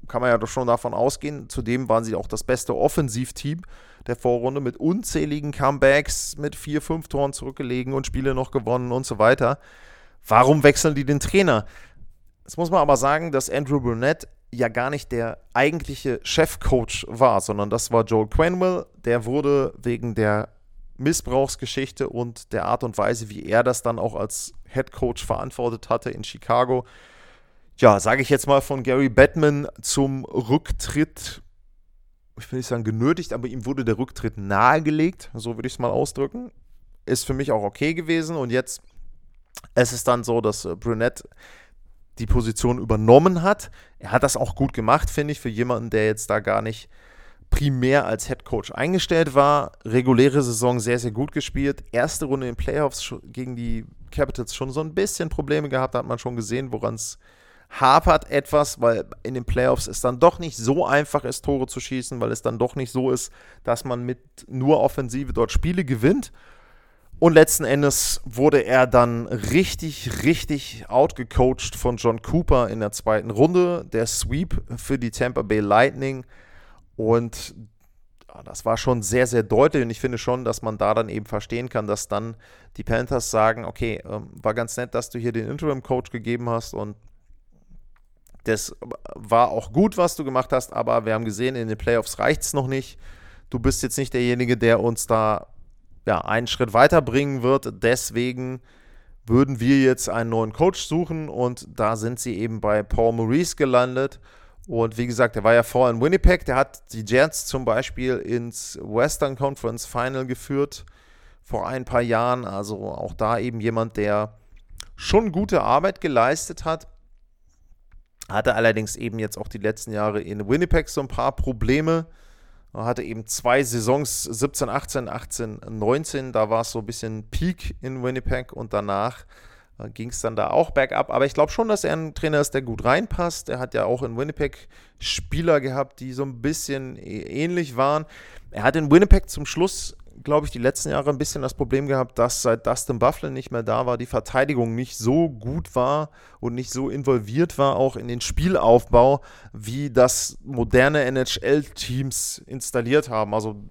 Speaker 1: kann man ja doch schon davon ausgehen. Zudem waren sie auch das beste Offensivteam der Vorrunde mit unzähligen Comebacks, mit vier, fünf Toren zurückgelegen und Spiele noch gewonnen und so weiter. Warum wechseln die den Trainer? Jetzt muss man aber sagen, dass Andrew Burnett ja gar nicht der eigentliche Chefcoach war, sondern das war Joel Quenwell. Der wurde wegen der Missbrauchsgeschichte und der Art und Weise, wie er das dann auch als Head Coach verantwortet hatte in Chicago. Ja, sage ich jetzt mal von Gary Batman zum Rücktritt, ich will nicht sagen genötigt, aber ihm wurde der Rücktritt nahegelegt, so würde ich es mal ausdrücken. Ist für mich auch okay gewesen und jetzt ist es dann so, dass äh, Brunette die Position übernommen hat. Er hat das auch gut gemacht, finde ich, für jemanden, der jetzt da gar nicht primär als Head Coach eingestellt war. Reguläre Saison sehr, sehr gut gespielt. Erste Runde in Playoffs gegen die Capitals schon so ein bisschen Probleme gehabt, hat man schon gesehen, woran es hapert etwas, weil in den Playoffs es dann doch nicht so einfach ist, Tore zu schießen, weil es dann doch nicht so ist, dass man mit nur Offensive dort Spiele gewinnt. Und letzten Endes wurde er dann richtig, richtig outgecoacht von John Cooper in der zweiten Runde. Der Sweep für die Tampa Bay Lightning und das war schon sehr, sehr deutlich und ich finde schon, dass man da dann eben verstehen kann, dass dann die Panthers sagen, okay, ähm, war ganz nett, dass du hier den Interim-Coach gegeben hast und das war auch gut, was du gemacht hast, aber wir haben gesehen, in den Playoffs reicht es noch nicht. Du bist jetzt nicht derjenige, der uns da ja, einen Schritt weiterbringen wird. Deswegen würden wir jetzt einen neuen Coach suchen und da sind sie eben bei Paul Maurice gelandet. Und wie gesagt, der war ja vorher in Winnipeg, der hat die Jets zum Beispiel ins Western Conference Final geführt vor ein paar Jahren. Also auch da eben jemand, der schon gute Arbeit geleistet hat. Hatte allerdings eben jetzt auch die letzten Jahre in Winnipeg so ein paar Probleme. Er hatte eben zwei Saisons, 17, 18, 18, 19. Da war es so ein bisschen Peak in Winnipeg und danach ging es dann da auch bergab. Aber ich glaube schon, dass er ein Trainer ist, der gut reinpasst. Er hat ja auch in Winnipeg Spieler gehabt, die so ein bisschen ähnlich waren. Er hat in Winnipeg zum Schluss glaube ich, die letzten Jahre ein bisschen das Problem gehabt, dass seit Dustin Bufflin nicht mehr da war, die Verteidigung nicht so gut war und nicht so involviert war, auch in den Spielaufbau, wie das moderne NHL-Teams installiert haben. Also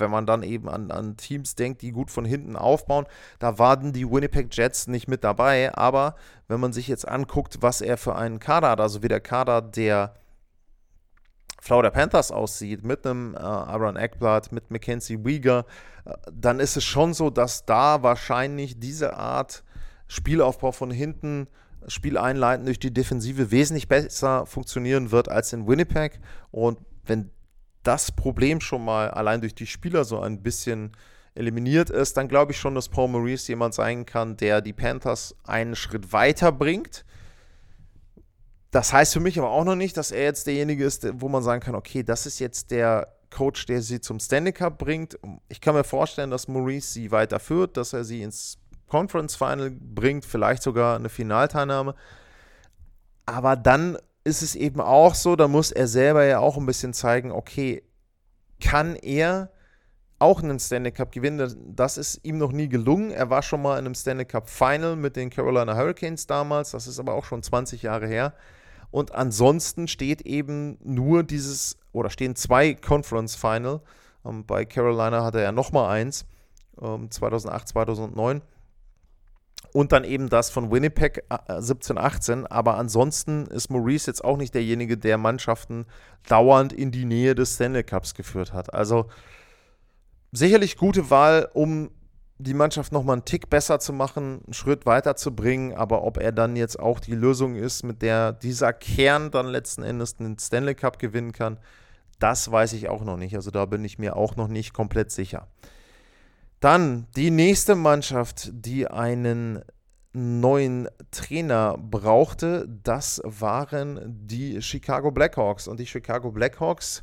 Speaker 1: wenn man dann eben an, an Teams denkt, die gut von hinten aufbauen, da waren die Winnipeg Jets nicht mit dabei. Aber wenn man sich jetzt anguckt, was er für einen Kader hat, also wie der Kader der Florida Panthers aussieht, mit einem äh, Aaron Eckblatt, mit Mackenzie Wieger, äh, dann ist es schon so, dass da wahrscheinlich diese Art Spielaufbau von hinten, Spiel einleiten durch die Defensive wesentlich besser funktionieren wird als in Winnipeg. Und wenn das Problem schon mal allein durch die Spieler so ein bisschen eliminiert ist, dann glaube ich schon, dass Paul Maurice jemand sein kann, der die Panthers einen Schritt weiter bringt das heißt für mich aber auch noch nicht, dass er jetzt derjenige ist, wo man sagen kann, okay, das ist jetzt der Coach, der sie zum Stanley Cup bringt. Ich kann mir vorstellen, dass Maurice sie weiterführt, dass er sie ins Conference Final bringt, vielleicht sogar eine Finalteilnahme. Aber dann ist es eben auch so, da muss er selber ja auch ein bisschen zeigen, okay, kann er auch einen Stanley Cup gewinnen? Das ist ihm noch nie gelungen. Er war schon mal in einem Stanley Cup Final mit den Carolina Hurricanes damals, das ist aber auch schon 20 Jahre her. Und ansonsten steht eben nur dieses, oder stehen zwei Conference Final. Ähm, bei Carolina hatte er nochmal eins, ähm, 2008, 2009. Und dann eben das von Winnipeg äh, 17, 18. Aber ansonsten ist Maurice jetzt auch nicht derjenige, der Mannschaften dauernd in die Nähe des Stanley Cups geführt hat. Also sicherlich gute Wahl, um die Mannschaft nochmal einen Tick besser zu machen, einen Schritt weiter zu bringen, aber ob er dann jetzt auch die Lösung ist, mit der dieser Kern dann letzten Endes den Stanley Cup gewinnen kann, das weiß ich auch noch nicht. Also da bin ich mir auch noch nicht komplett sicher. Dann die nächste Mannschaft, die einen neuen Trainer brauchte, das waren die Chicago Blackhawks. Und die Chicago Blackhawks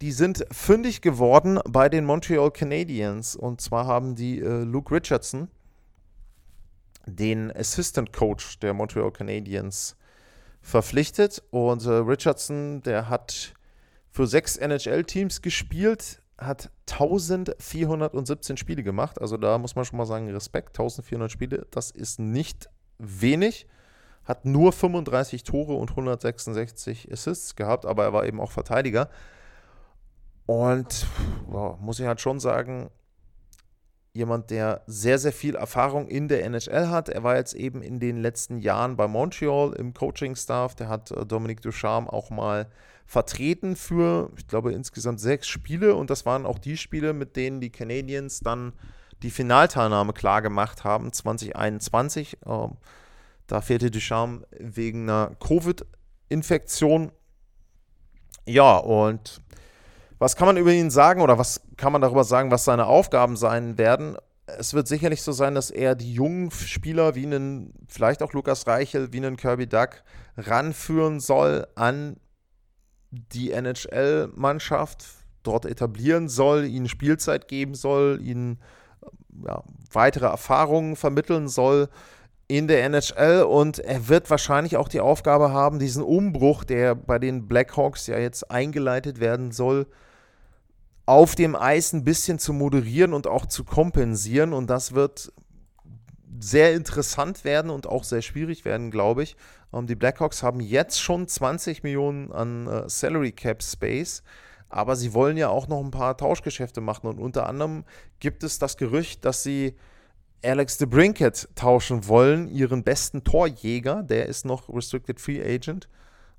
Speaker 1: die sind fündig geworden bei den Montreal Canadiens. Und zwar haben die äh, Luke Richardson, den Assistant Coach der Montreal Canadiens, verpflichtet. Und äh, Richardson, der hat für sechs NHL-Teams gespielt, hat 1417 Spiele gemacht. Also da muss man schon mal sagen, Respekt, 1400 Spiele, das ist nicht wenig. Hat nur 35 Tore und 166 Assists gehabt, aber er war eben auch Verteidiger. Und wow, muss ich halt schon sagen, jemand, der sehr, sehr viel Erfahrung in der NHL hat. Er war jetzt eben in den letzten Jahren bei Montreal im Coaching-Staff. Der hat äh, Dominique Ducharme auch mal vertreten für, ich glaube, insgesamt sechs Spiele. Und das waren auch die Spiele, mit denen die Canadiens dann die Finalteilnahme klar gemacht haben, 2021. Ähm, da fehlte Ducharme wegen einer Covid-Infektion. Ja, und was kann man über ihn sagen oder was kann man darüber sagen, was seine Aufgaben sein werden? Es wird sicherlich so sein, dass er die jungen Spieler wie einen, vielleicht auch Lukas Reichel, wie einen Kirby Duck ranführen soll an die NHL-Mannschaft, dort etablieren soll, ihnen Spielzeit geben soll, ihnen ja, weitere Erfahrungen vermitteln soll in der NHL und er wird wahrscheinlich auch die Aufgabe haben, diesen Umbruch, der bei den Blackhawks ja jetzt eingeleitet werden soll, auf dem Eis ein bisschen zu moderieren und auch zu kompensieren. Und das wird sehr interessant werden und auch sehr schwierig werden, glaube ich. Ähm, die Blackhawks haben jetzt schon 20 Millionen an äh, Salary Cap Space, aber sie wollen ja auch noch ein paar Tauschgeschäfte machen. Und unter anderem gibt es das Gerücht, dass sie Alex de Brinket tauschen wollen, ihren besten Torjäger. Der ist noch Restricted Free Agent.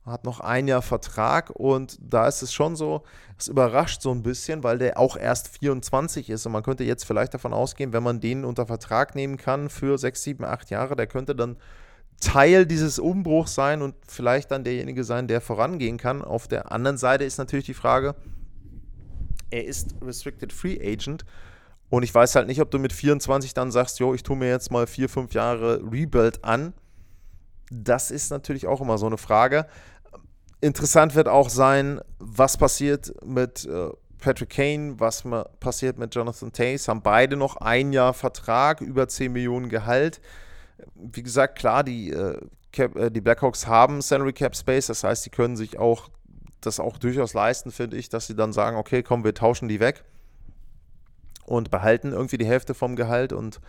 Speaker 1: Hat noch ein Jahr Vertrag und da ist es schon so, es überrascht so ein bisschen, weil der auch erst 24 ist und man könnte jetzt vielleicht davon ausgehen, wenn man den unter Vertrag nehmen kann für 6, 7, 8 Jahre, der könnte dann Teil dieses Umbruchs sein und vielleicht dann derjenige sein, der vorangehen kann. Auf der anderen Seite ist natürlich die Frage, er ist Restricted Free Agent und ich weiß halt nicht, ob du mit 24 dann sagst, jo, ich tue mir jetzt mal 4, 5 Jahre Rebuild an. Das ist natürlich auch immer so eine Frage. Interessant wird auch sein, was passiert mit äh, Patrick Kane, was passiert mit Jonathan Tays. Haben beide noch ein Jahr Vertrag, über 10 Millionen Gehalt. Wie gesagt, klar, die, äh, Cap, äh, die Blackhawks haben Salary Cap Space, das heißt, sie können sich auch das auch durchaus leisten, finde ich, dass sie dann sagen, okay, komm, wir tauschen die weg und behalten irgendwie die Hälfte vom Gehalt und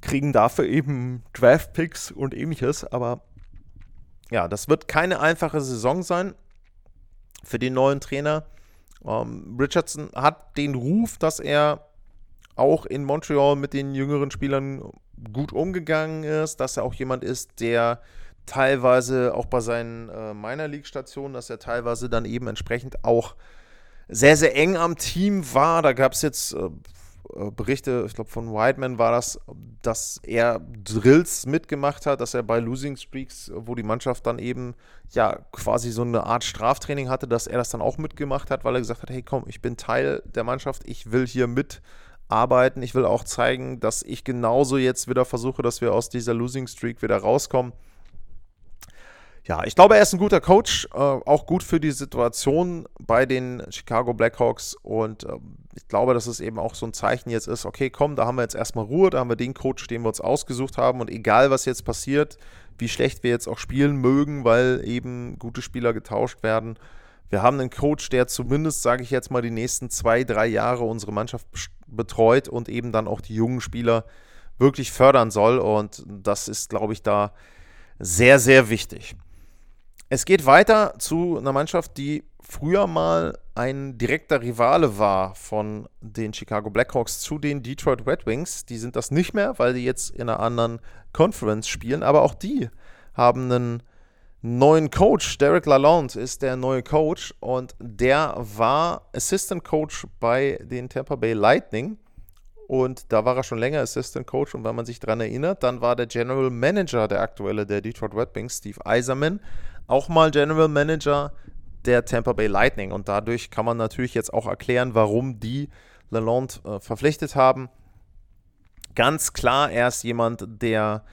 Speaker 1: kriegen dafür eben Draft Picks und ähnliches. Aber ja, das wird keine einfache Saison sein für den neuen Trainer. Ähm, Richardson hat den Ruf, dass er auch in Montreal mit den jüngeren Spielern gut umgegangen ist, dass er auch jemand ist, der teilweise auch bei seinen äh, Minor League Stationen, dass er teilweise dann eben entsprechend auch sehr, sehr eng am Team war. Da gab es jetzt äh, Berichte, ich glaube von Whiteman war das, dass er Drills mitgemacht hat, dass er bei Losing Streaks, wo die Mannschaft dann eben ja quasi so eine Art Straftraining hatte, dass er das dann auch mitgemacht hat, weil er gesagt hat, hey komm, ich bin Teil der Mannschaft, ich will hier mitarbeiten, ich will auch zeigen, dass ich genauso jetzt wieder versuche, dass wir aus dieser Losing Streak wieder rauskommen. Ja, ich glaube, er ist ein guter Coach, äh, auch gut für die Situation bei den Chicago Blackhawks und äh, ich glaube, dass es eben auch so ein Zeichen jetzt ist, okay, komm, da haben wir jetzt erstmal Ruhe, da haben wir den Coach, den wir uns ausgesucht haben und egal, was jetzt passiert, wie schlecht wir jetzt auch spielen mögen, weil eben gute Spieler getauscht werden, wir haben einen Coach, der zumindest, sage ich jetzt mal, die nächsten zwei, drei Jahre unsere Mannschaft betreut und eben dann auch die jungen Spieler wirklich fördern soll und das ist, glaube ich, da sehr, sehr wichtig. Es geht weiter zu einer Mannschaft, die früher mal ein direkter Rivale war von den Chicago Blackhawks zu den Detroit Red Wings. Die sind das nicht mehr, weil die jetzt in einer anderen Conference spielen. Aber auch die haben einen neuen Coach. Derek Lalonde ist der neue Coach und der war Assistant Coach bei den Tampa Bay Lightning. Und da war er schon länger Assistant Coach. Und wenn man sich daran erinnert, dann war der General Manager, der aktuelle der Detroit Red Wings, Steve Eiserman, auch mal General Manager der Tampa Bay Lightning. Und dadurch kann man natürlich jetzt auch erklären, warum die Lalonde äh, verpflichtet haben. Ganz klar, er ist jemand, der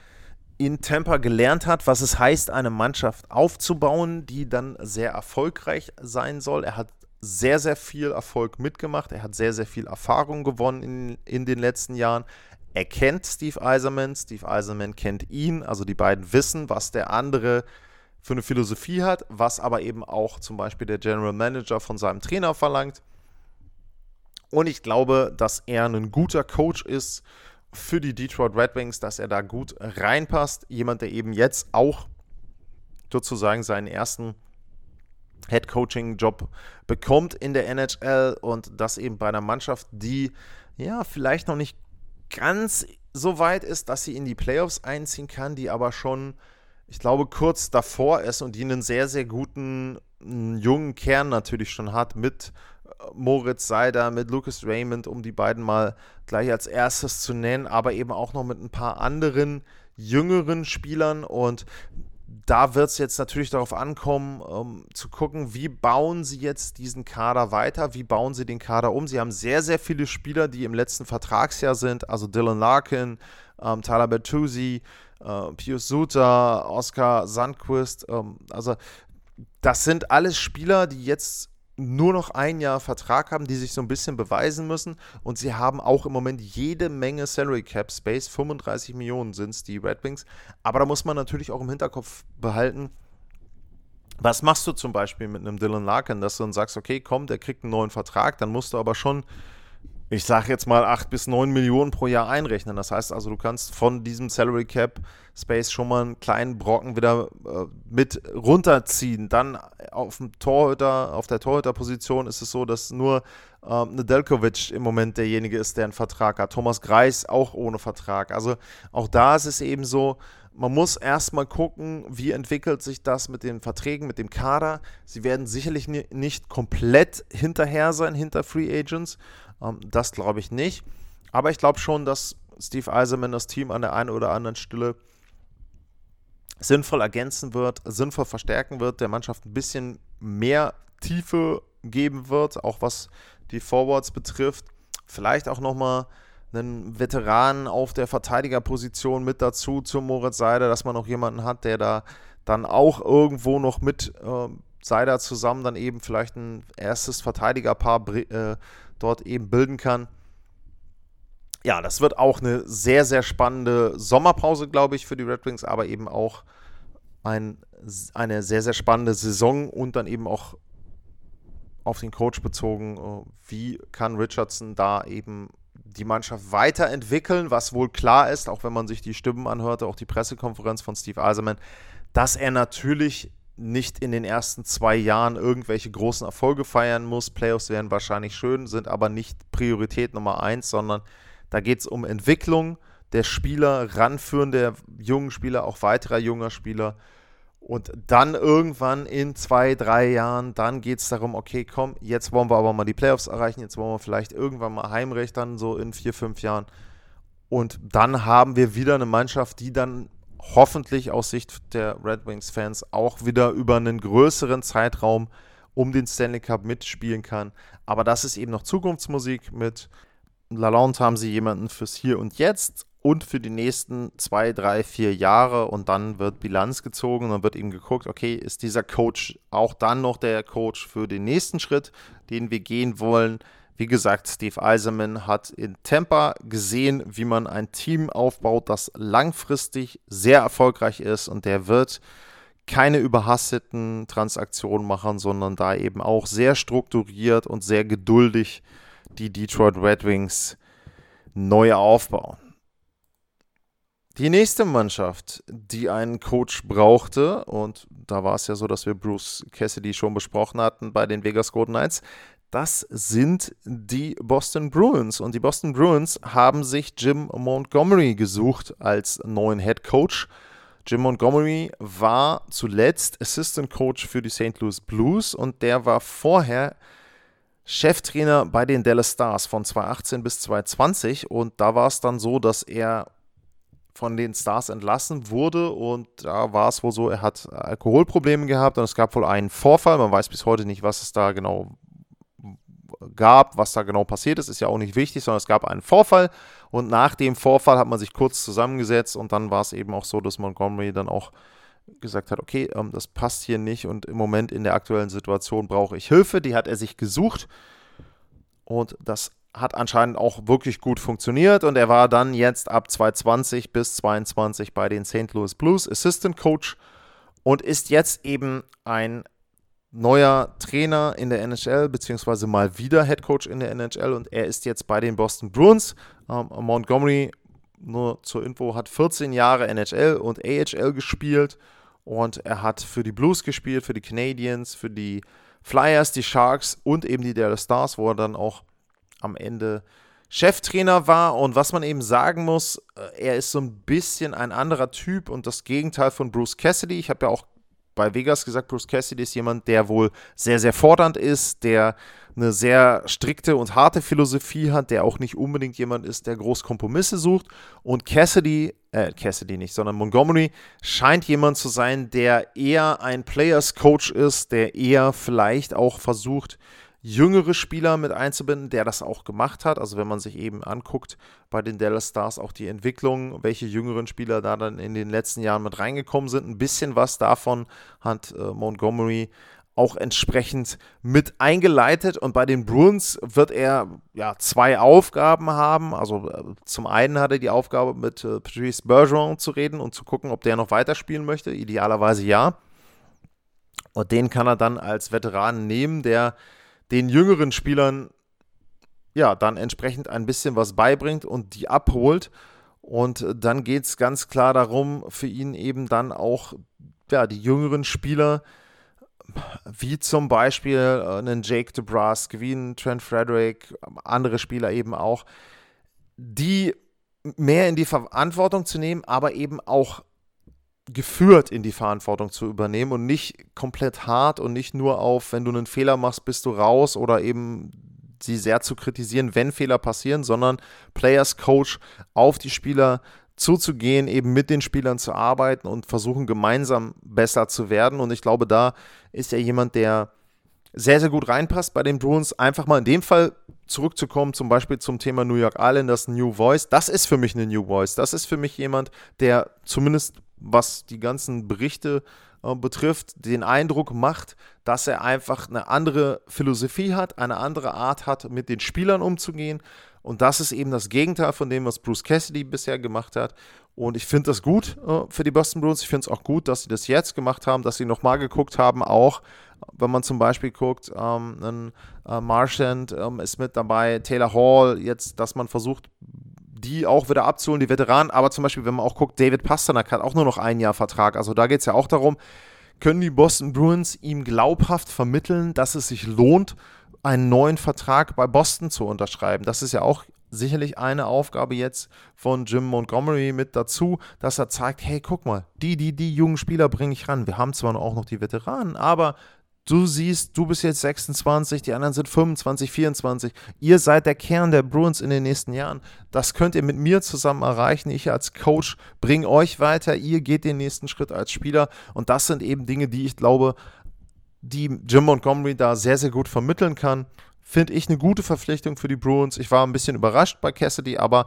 Speaker 1: in Tampa gelernt hat, was es heißt, eine Mannschaft aufzubauen, die dann sehr erfolgreich sein soll. Er hat sehr, sehr viel Erfolg mitgemacht. Er hat sehr, sehr viel Erfahrung gewonnen in, in den letzten Jahren. Er kennt Steve Eiserman. Steve Eiserman kennt ihn. Also die beiden wissen, was der andere für eine Philosophie hat, was aber eben auch zum Beispiel der General Manager von seinem Trainer verlangt. Und ich glaube, dass er ein guter Coach ist für die Detroit Red Wings, dass er da gut reinpasst. Jemand, der eben jetzt auch sozusagen seinen ersten Head Coaching Job bekommt in der NHL und das eben bei einer Mannschaft, die ja vielleicht noch nicht ganz so weit ist, dass sie in die Playoffs einziehen kann, die aber schon ich glaube, kurz davor ist und die einen sehr, sehr guten jungen Kern natürlich schon hat mit äh, Moritz Seider, mit Lucas Raymond, um die beiden mal gleich als erstes zu nennen, aber eben auch noch mit ein paar anderen jüngeren Spielern. Und da wird es jetzt natürlich darauf ankommen, um, zu gucken, wie bauen sie jetzt diesen Kader weiter, wie bauen sie den Kader um. Sie haben sehr, sehr viele Spieler, die im letzten Vertragsjahr sind, also Dylan Larkin, ähm, Tyler Bertuzzi, äh, Pius Suter, Oscar Sandquist. Ähm, also das sind alles Spieler, die jetzt nur noch ein Jahr Vertrag haben, die sich so ein bisschen beweisen müssen. Und sie haben auch im Moment jede Menge Salary Cap Space. 35 Millionen sind es, die Red Wings. Aber da muss man natürlich auch im Hinterkopf behalten, was machst du zum Beispiel mit einem Dylan Larkin, dass du dann sagst, okay, komm, der kriegt einen neuen Vertrag, dann musst du aber schon ich sage jetzt mal 8 bis 9 Millionen pro Jahr einrechnen. Das heißt also, du kannst von diesem Salary Cap Space schon mal einen kleinen Brocken wieder äh, mit runterziehen. Dann auf dem Torhüter, auf der Torhüterposition ist es so, dass nur ähm, Nedeljkovic im Moment derjenige ist, der einen Vertrag hat. Thomas Greis auch ohne Vertrag. Also auch da ist es eben so, Man muss erstmal gucken, wie entwickelt sich das mit den Verträgen, mit dem Kader. Sie werden sicherlich nicht komplett hinterher sein, hinter Free Agents. Ähm, das glaube ich nicht. Aber ich glaube schon, dass Steve Eiserman das Team an der einen oder anderen Stelle sinnvoll ergänzen wird, sinnvoll verstärken wird, der Mannschaft ein bisschen mehr Tiefe geben wird, auch was die Forwards betrifft. Vielleicht auch nochmal einen Veteranen auf der Verteidigerposition mit dazu zum Moritz Seider, dass man noch jemanden hat, der da dann auch irgendwo noch mit äh, Seider zusammen dann eben vielleicht ein erstes Verteidigerpaar äh, dort eben bilden kann. Ja, das wird auch eine sehr, sehr spannende Sommerpause, glaube ich, für die Red Wings, aber eben auch ein, eine sehr, sehr spannende Saison und dann eben auch auf den Coach bezogen, äh, wie kann Richardson da eben die Mannschaft weiterentwickeln, was wohl klar ist, auch wenn man sich die Stimmen anhörte, auch die Pressekonferenz von Steve Eiserman, dass er natürlich nicht in den ersten zwei Jahren irgendwelche großen Erfolge feiern muss. Playoffs wären wahrscheinlich schön, sind aber nicht Priorität Nummer eins, sondern da geht es um Entwicklung der Spieler, Ranführen der jungen Spieler, auch weiterer junger Spieler. Und dann irgendwann in zwei, drei Jahren, dann geht es darum, okay, komm, jetzt wollen wir aber mal die Playoffs erreichen, jetzt wollen wir vielleicht irgendwann mal Heimrecht dann so in vier, fünf Jahren. Und dann haben wir wieder eine Mannschaft, die dann hoffentlich aus Sicht der Red Wings-Fans auch wieder über einen größeren Zeitraum um den Stanley Cup mitspielen kann. Aber das ist eben noch Zukunftsmusik. Mit Lalonde haben sie jemanden fürs Hier und Jetzt und für die nächsten zwei, drei, vier Jahre und dann wird Bilanz gezogen und dann wird eben geguckt, okay, ist dieser Coach auch dann noch der Coach für den nächsten Schritt, den wir gehen wollen? Wie gesagt, Steve Eiserman hat in Tampa gesehen, wie man ein Team aufbaut, das langfristig sehr erfolgreich ist und der wird keine überhasteten Transaktionen machen, sondern da eben auch sehr strukturiert und sehr geduldig die Detroit Red Wings neu aufbauen. Die nächste Mannschaft, die einen Coach brauchte, und da war es ja so, dass wir Bruce Cassidy schon besprochen hatten bei den Vegas Golden Knights, das sind die Boston Bruins. Und die Boston Bruins haben sich Jim Montgomery gesucht als neuen Head Coach. Jim Montgomery war zuletzt Assistant Coach für die St. Louis Blues und der war vorher Cheftrainer bei den Dallas Stars von 2018 bis 2020 und da war es dann so, dass er von den Stars entlassen wurde und da war es wohl so, er hat Alkoholprobleme gehabt und es gab wohl einen Vorfall, man weiß bis heute nicht, was es da genau gab, was da genau passiert ist, ist ja auch nicht wichtig, sondern es gab einen Vorfall und nach dem Vorfall hat man sich kurz zusammengesetzt und dann war es eben auch so, dass Montgomery dann auch gesagt hat, okay, ähm, das passt hier nicht und im Moment in der aktuellen Situation brauche ich Hilfe, die hat er sich gesucht und das hat anscheinend auch wirklich gut funktioniert und er war dann jetzt ab 2020 bis 2022 bei den St. Louis Blues Assistant Coach und ist jetzt eben ein neuer Trainer in der NHL, beziehungsweise mal wieder Head Coach in der NHL und er ist jetzt bei den Boston Bruins. Ähm, Montgomery, nur zur Info, hat 14 Jahre NHL und AHL gespielt und er hat für die Blues gespielt, für die Canadiens, für die Flyers, die Sharks und eben die Dallas Stars, wo er dann auch am Ende Cheftrainer war. Und was man eben sagen muss, äh, er ist so ein bisschen ein anderer Typ und das Gegenteil von Bruce Cassidy. Ich habe ja auch bei Vegas gesagt, Bruce Cassidy ist jemand, der wohl sehr, sehr fordernd ist, der eine sehr strikte und harte Philosophie hat, der auch nicht unbedingt jemand ist, der groß Kompromisse sucht. Und Cassidy, äh, Cassidy nicht, sondern Montgomery scheint jemand zu sein, der eher ein Players Coach ist, der eher vielleicht auch versucht, jüngere Spieler mit einzubinden, der das auch gemacht hat. Also wenn man sich eben anguckt bei den Dallas Stars auch die Entwicklung, welche jüngeren Spieler da dann in den letzten Jahren mit reingekommen sind, ein bisschen was davon hat äh, Montgomery auch entsprechend mit eingeleitet. Und bei den Bruins wird er ja zwei Aufgaben haben. Also äh, zum einen hat er die Aufgabe, mit äh, Patrice Bergeron zu reden und zu gucken, ob der noch weiterspielen möchte. Idealerweise ja. Und den kann er dann als Veteran nehmen, der den jüngeren Spielern ja dann entsprechend ein bisschen was beibringt und die abholt. Und dann geht es ganz klar darum, für ihn eben dann auch ja, die jüngeren Spieler, wie zum Beispiel äh, einen Jake DeBrusque, wie einen Trent Frederick, andere Spieler eben auch, die mehr in die Verantwortung zu nehmen, aber eben auch geführt in die Verantwortung zu übernehmen und nicht komplett hart und nicht nur auf, wenn du einen Fehler machst, bist du raus oder eben sie sehr zu kritisieren, wenn Fehler passieren, sondern Players Coach auf die Spieler zuzugehen, eben mit den Spielern zu arbeiten und versuchen gemeinsam besser zu werden. Und ich glaube, da ist er jemand, der sehr, sehr gut reinpasst bei den Bruins. Einfach mal in dem Fall zurückzukommen, zum Beispiel zum Thema New York Islanders New Voice. Das ist für mich eine New Voice. Das ist für mich jemand, der zumindest was die ganzen Berichte äh, betrifft, den Eindruck macht, dass er einfach eine andere Philosophie hat, eine andere Art hat, mit den Spielern umzugehen. Und das ist eben das Gegenteil von dem, was Bruce Cassidy bisher gemacht hat. Und ich finde das gut äh, für die Boston Bruins. Ich finde es auch gut, dass sie das jetzt gemacht haben, dass sie nochmal geguckt haben, auch wenn man zum Beispiel guckt, ähm, ein äh, Marchand ähm, ist mit dabei, Taylor Hall, jetzt, dass man versucht, die auch wieder abzuholen, die Veteranen. Aber zum Beispiel, wenn man auch guckt, David Pasternak hat auch nur noch ein Jahr Vertrag. Also da geht es ja auch darum, können die Boston Bruins ihm glaubhaft vermitteln, dass es sich lohnt, einen neuen Vertrag bei Boston zu unterschreiben. Das ist ja auch sicherlich eine Aufgabe jetzt von Jim Montgomery mit dazu, dass er zeigt, hey, guck mal, die, die, die jungen Spieler bringe ich ran. Wir haben zwar auch noch die Veteranen, aber Du siehst, du bist jetzt 26, die anderen sind 25, 24. Ihr seid der Kern der Bruins in den nächsten Jahren. Das könnt ihr mit mir zusammen erreichen. Ich als Coach bringe euch weiter. Ihr geht den nächsten Schritt als Spieler. Und das sind eben Dinge, die ich glaube, die Jim Montgomery da sehr, sehr gut vermitteln kann. Finde ich eine gute Verpflichtung für die Bruins. Ich war ein bisschen überrascht bei Cassidy, aber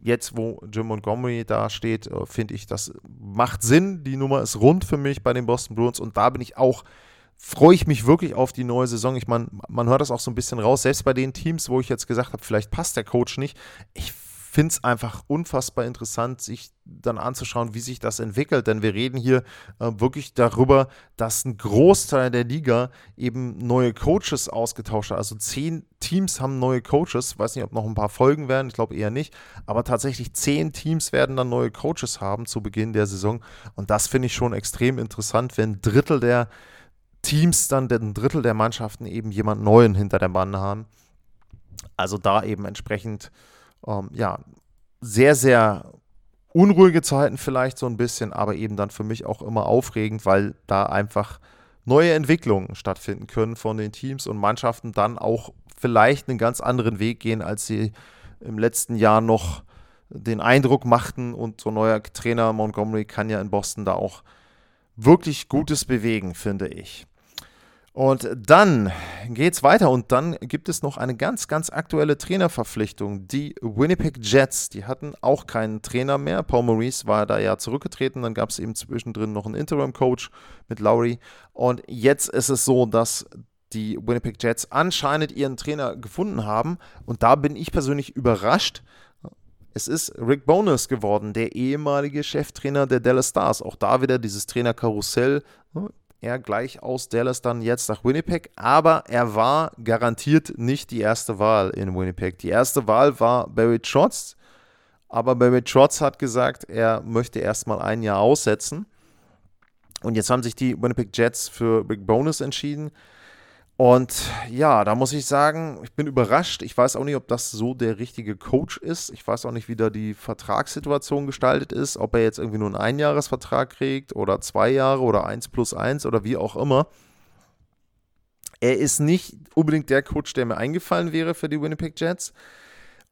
Speaker 1: jetzt, wo Jim Montgomery da steht, äh, finde ich, das macht Sinn. Die Nummer ist rund für mich bei den Boston Bruins und da bin ich auch freue ich mich wirklich auf die neue Saison. Ich meine, man hört das auch so ein bisschen raus, selbst bei den Teams, wo ich jetzt gesagt habe, vielleicht passt der Coach nicht. Ich finde es einfach unfassbar interessant, sich dann anzuschauen, wie sich das entwickelt. Denn wir reden hier äh, wirklich darüber, dass ein Großteil der Liga eben neue Coaches ausgetauscht hat. Also zehn Teams haben neue Coaches. Ich weiß nicht, ob noch ein paar Folgen werden. Ich glaube eher nicht. Aber tatsächlich zehn Teams werden dann neue Coaches haben zu Beginn der Saison. Und das finde ich schon extrem interessant, wenn ein Drittel der Teams dann ein Drittel der Mannschaften eben jemand Neuen hinter der Bande haben. Also da eben entsprechend, ähm, ja, sehr, sehr unruhige Zeiten vielleicht so ein bisschen, aber eben dann für mich auch immer aufregend, weil da einfach neue Entwicklungen stattfinden können von den Teams und Mannschaften dann auch vielleicht einen ganz anderen Weg gehen, als sie im letzten Jahr noch den Eindruck machten und so ein neuer Trainer Montgomery kann ja in Boston da auch wirklich Gutes bewegen, finde ich. Und dann geht es weiter und dann gibt es noch eine ganz, ganz aktuelle Trainerverpflichtung. Die Winnipeg Jets, die hatten auch keinen Trainer mehr. Paul Maurice war da ja zurückgetreten. Dann gab es eben zwischendrin noch einen Interim-Coach mit Lowry. Und jetzt ist es so, dass die Winnipeg Jets anscheinend ihren Trainer gefunden haben. Und da bin ich persönlich überrascht. Es ist Rick Bonus geworden, der ehemalige Cheftrainer der Dallas Stars. Auch da wieder dieses Trainerkarussell er gleich aus Dallas dann jetzt nach Winnipeg, aber er war garantiert nicht die erste Wahl in Winnipeg. Die erste Wahl war Barry Trotz, aber Barry Trotz hat gesagt, er möchte erstmal ein Jahr aussetzen. Und jetzt haben sich die Winnipeg Jets für Rick Bonus entschieden. Und ja, da muss ich sagen, ich bin überrascht. Ich weiß auch nicht, ob das so der richtige Coach ist. Ich weiß auch nicht, wie da die Vertragssituation gestaltet ist, ob er jetzt irgendwie nur einen Einjahresvertrag kriegt oder zwei Jahre oder eins plus eins oder wie auch immer. Er ist nicht unbedingt der Coach, der mir eingefallen wäre für die Winnipeg Jets.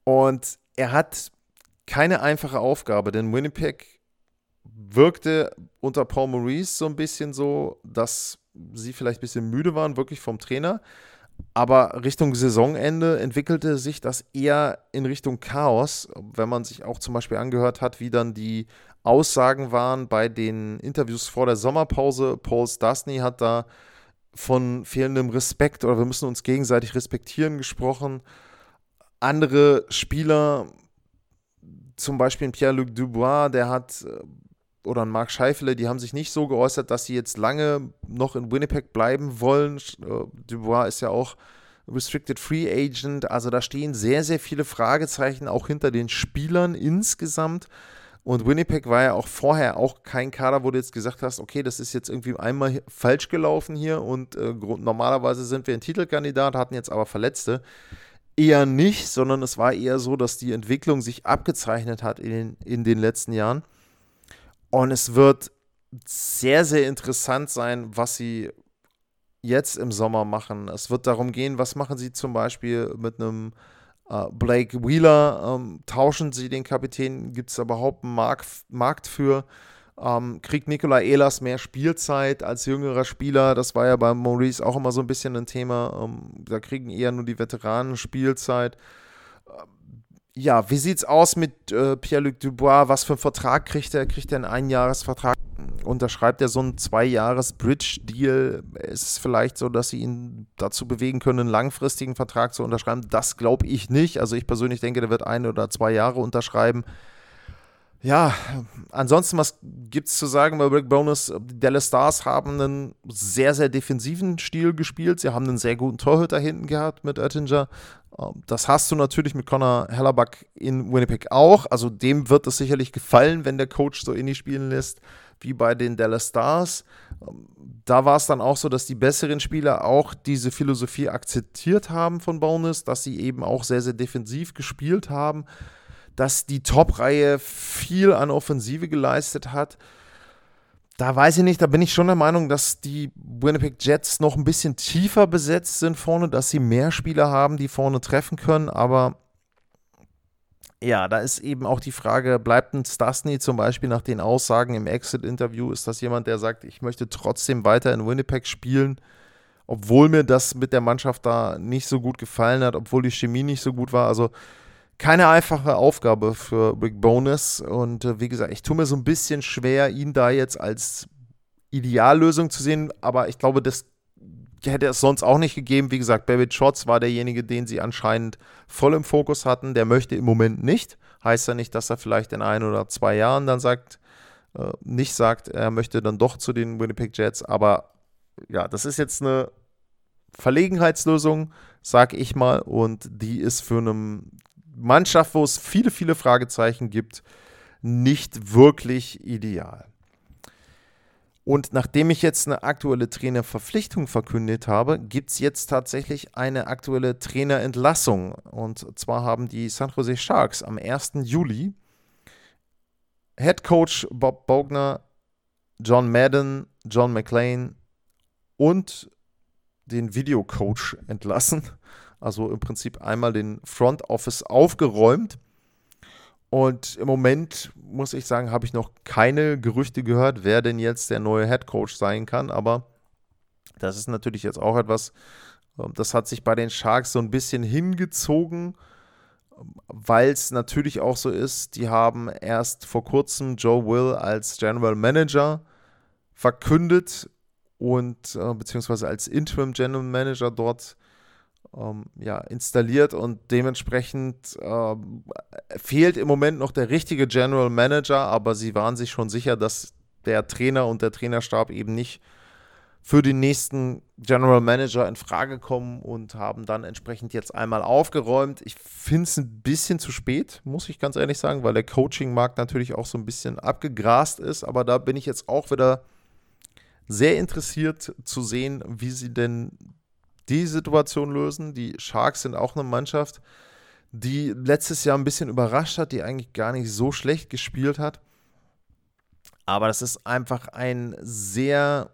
Speaker 1: Und er hat keine einfache Aufgabe, denn Winnipeg wirkte unter Paul Maurice so ein bisschen so, dass sie vielleicht ein bisschen müde waren, wirklich vom Trainer. Aber Richtung Saisonende entwickelte sich das eher in Richtung Chaos, wenn man sich auch zum Beispiel angehört hat, wie dann die Aussagen waren bei den Interviews vor der Sommerpause. Paul Stastny hat da von fehlendem Respekt oder wir müssen uns gegenseitig respektieren gesprochen. Andere Spieler, zum Beispiel Pierre-Luc Dubois, der hat äh, oder ein Mark Scheifele, die haben sich nicht so geäußert, dass sie jetzt lange noch in Winnipeg bleiben wollen. Äh, Dubois ist ja auch Restricted Free Agent. Also da stehen sehr, sehr viele Fragezeichen auch hinter den Spielern insgesamt. Und Winnipeg war ja auch vorher auch kein Kader, wo du jetzt gesagt hast, okay, das ist jetzt irgendwie einmal falsch gelaufen hier und äh, normalerweise sind wir ein Titelkandidat, hatten jetzt aber Verletzte. Eher nicht, sondern es war eher so, dass die Entwicklung sich abgezeichnet hat in, in den letzten Jahren. Und es wird sehr, sehr interessant sein, was sie jetzt im Sommer machen. Es wird darum gehen, was machen sie zum Beispiel mit einem äh, Blake Wheeler, ähm, tauschen sie den Kapitän, gibt es überhaupt einen Markt, Markt für? Ähm, kriegt Nikola Ehlers mehr Spielzeit als jüngerer Spieler? Das war ja bei Maurice auch immer so ein bisschen ein Thema. Ähm, da kriegen eher nur die Veteranen Spielzeit. Ja, wie sieht's aus mit äh, Pierre-Luc Dubois? Was für einen Vertrag kriegt er? Kriegt er einen Einjahresvertrag? Unterschreibt er so einen Zwei-Jahres-Bridge-Deal? Ist es vielleicht so, dass sie ihn dazu bewegen können, einen langfristigen Vertrag zu unterschreiben? Das glaube ich nicht. Also ich persönlich denke, der wird ein oder zwei Jahre unterschreiben. Ja, ansonsten, was gibt es zu sagen bei Rick Bonus? Die Dallas Stars haben einen sehr, sehr defensiven Stil gespielt. Sie haben einen sehr guten Torhüter hinten gehabt mit Oettinger. Ähm, das hast du natürlich mit Connor Hellerback in Winnipeg auch. Also dem wird es sicherlich gefallen, wenn der Coach so in die spielen lässt wie bei den Dallas Stars. Ähm, da war es dann auch so, dass die besseren Spieler auch diese Philosophie akzeptiert haben von Bonus, dass sie eben auch sehr, sehr defensiv gespielt haben dass die Top-Reihe viel an Offensive geleistet hat. Da weiß ich nicht, da bin ich schon der Meinung, dass die Winnipeg Jets noch ein bisschen tiefer besetzt sind vorne, dass sie mehr Spieler haben, die vorne treffen können, aber ja, da ist eben auch die Frage, bleibt ein Stasny zum Beispiel nach den Aussagen im Exit-Interview, ist das jemand, der sagt, ich möchte trotzdem weiter in Winnipeg spielen, obwohl mir das mit der Mannschaft da nicht so gut gefallen hat, obwohl die Chemie nicht so gut war. Also keine einfache Aufgabe für Rick Bonus. Und äh, wie gesagt, ich tue mir so ein bisschen schwer, ihn da jetzt als Ideallösung zu sehen. Aber ich glaube, das hätte es sonst auch nicht gegeben. Wie gesagt, David Schotz war derjenige, den sie anscheinend voll im Fokus hatten. Der möchte im Moment nicht. Heißt ja nicht, dass er vielleicht in ein oder zwei Jahren dann sagt, äh, nicht sagt, er möchte dann doch zu den Winnipeg Jets. Aber ja, das ist jetzt eine Verlegenheitslösung, sag ich mal, und die ist für einen Mannschaft, wo es viele, viele Fragezeichen gibt, nicht wirklich ideal. Und nachdem ich jetzt eine aktuelle Trainerverpflichtung verkündet habe, gibt es jetzt tatsächlich eine aktuelle Trainerentlassung. Und zwar haben die San Jose Sharks am 1. Juli Head Coach Bob Bogner, John Madden, John McLean und den Videocoach entlassen. Also im Prinzip einmal den Front Office aufgeräumt. Und im Moment, muss ich sagen, habe ich noch keine Gerüchte gehört, wer denn jetzt der neue Head Coach sein kann. Aber das ist natürlich jetzt auch etwas, ähm, das hat sich bei den Sharks so ein bisschen hingezogen, weil es natürlich auch so ist, die haben erst vor kurzem Joe Will als General Manager verkündet und äh, beziehungsweise als Interim General Manager dort ähm, ja, installiert und dementsprechend äh, fehlt im Moment noch der richtige General Manager, aber sie waren sich schon sicher, dass der Trainer und der Trainerstab eben nicht für den nächsten General Manager in Frage kommen und haben dann entsprechend jetzt einmal aufgeräumt. Ich finde es ein bisschen zu spät, muss ich ganz ehrlich sagen, weil der Coaching-Markt natürlich auch so ein bisschen abgegrast ist, aber da bin ich jetzt auch wieder sehr interessiert zu sehen, wie sie denn die Situation lösen. Die Sharks sind auch eine Mannschaft, die letztes Jahr ein bisschen überrascht hat, die eigentlich gar nicht so schlecht gespielt hat. Aber das ist einfach ein sehr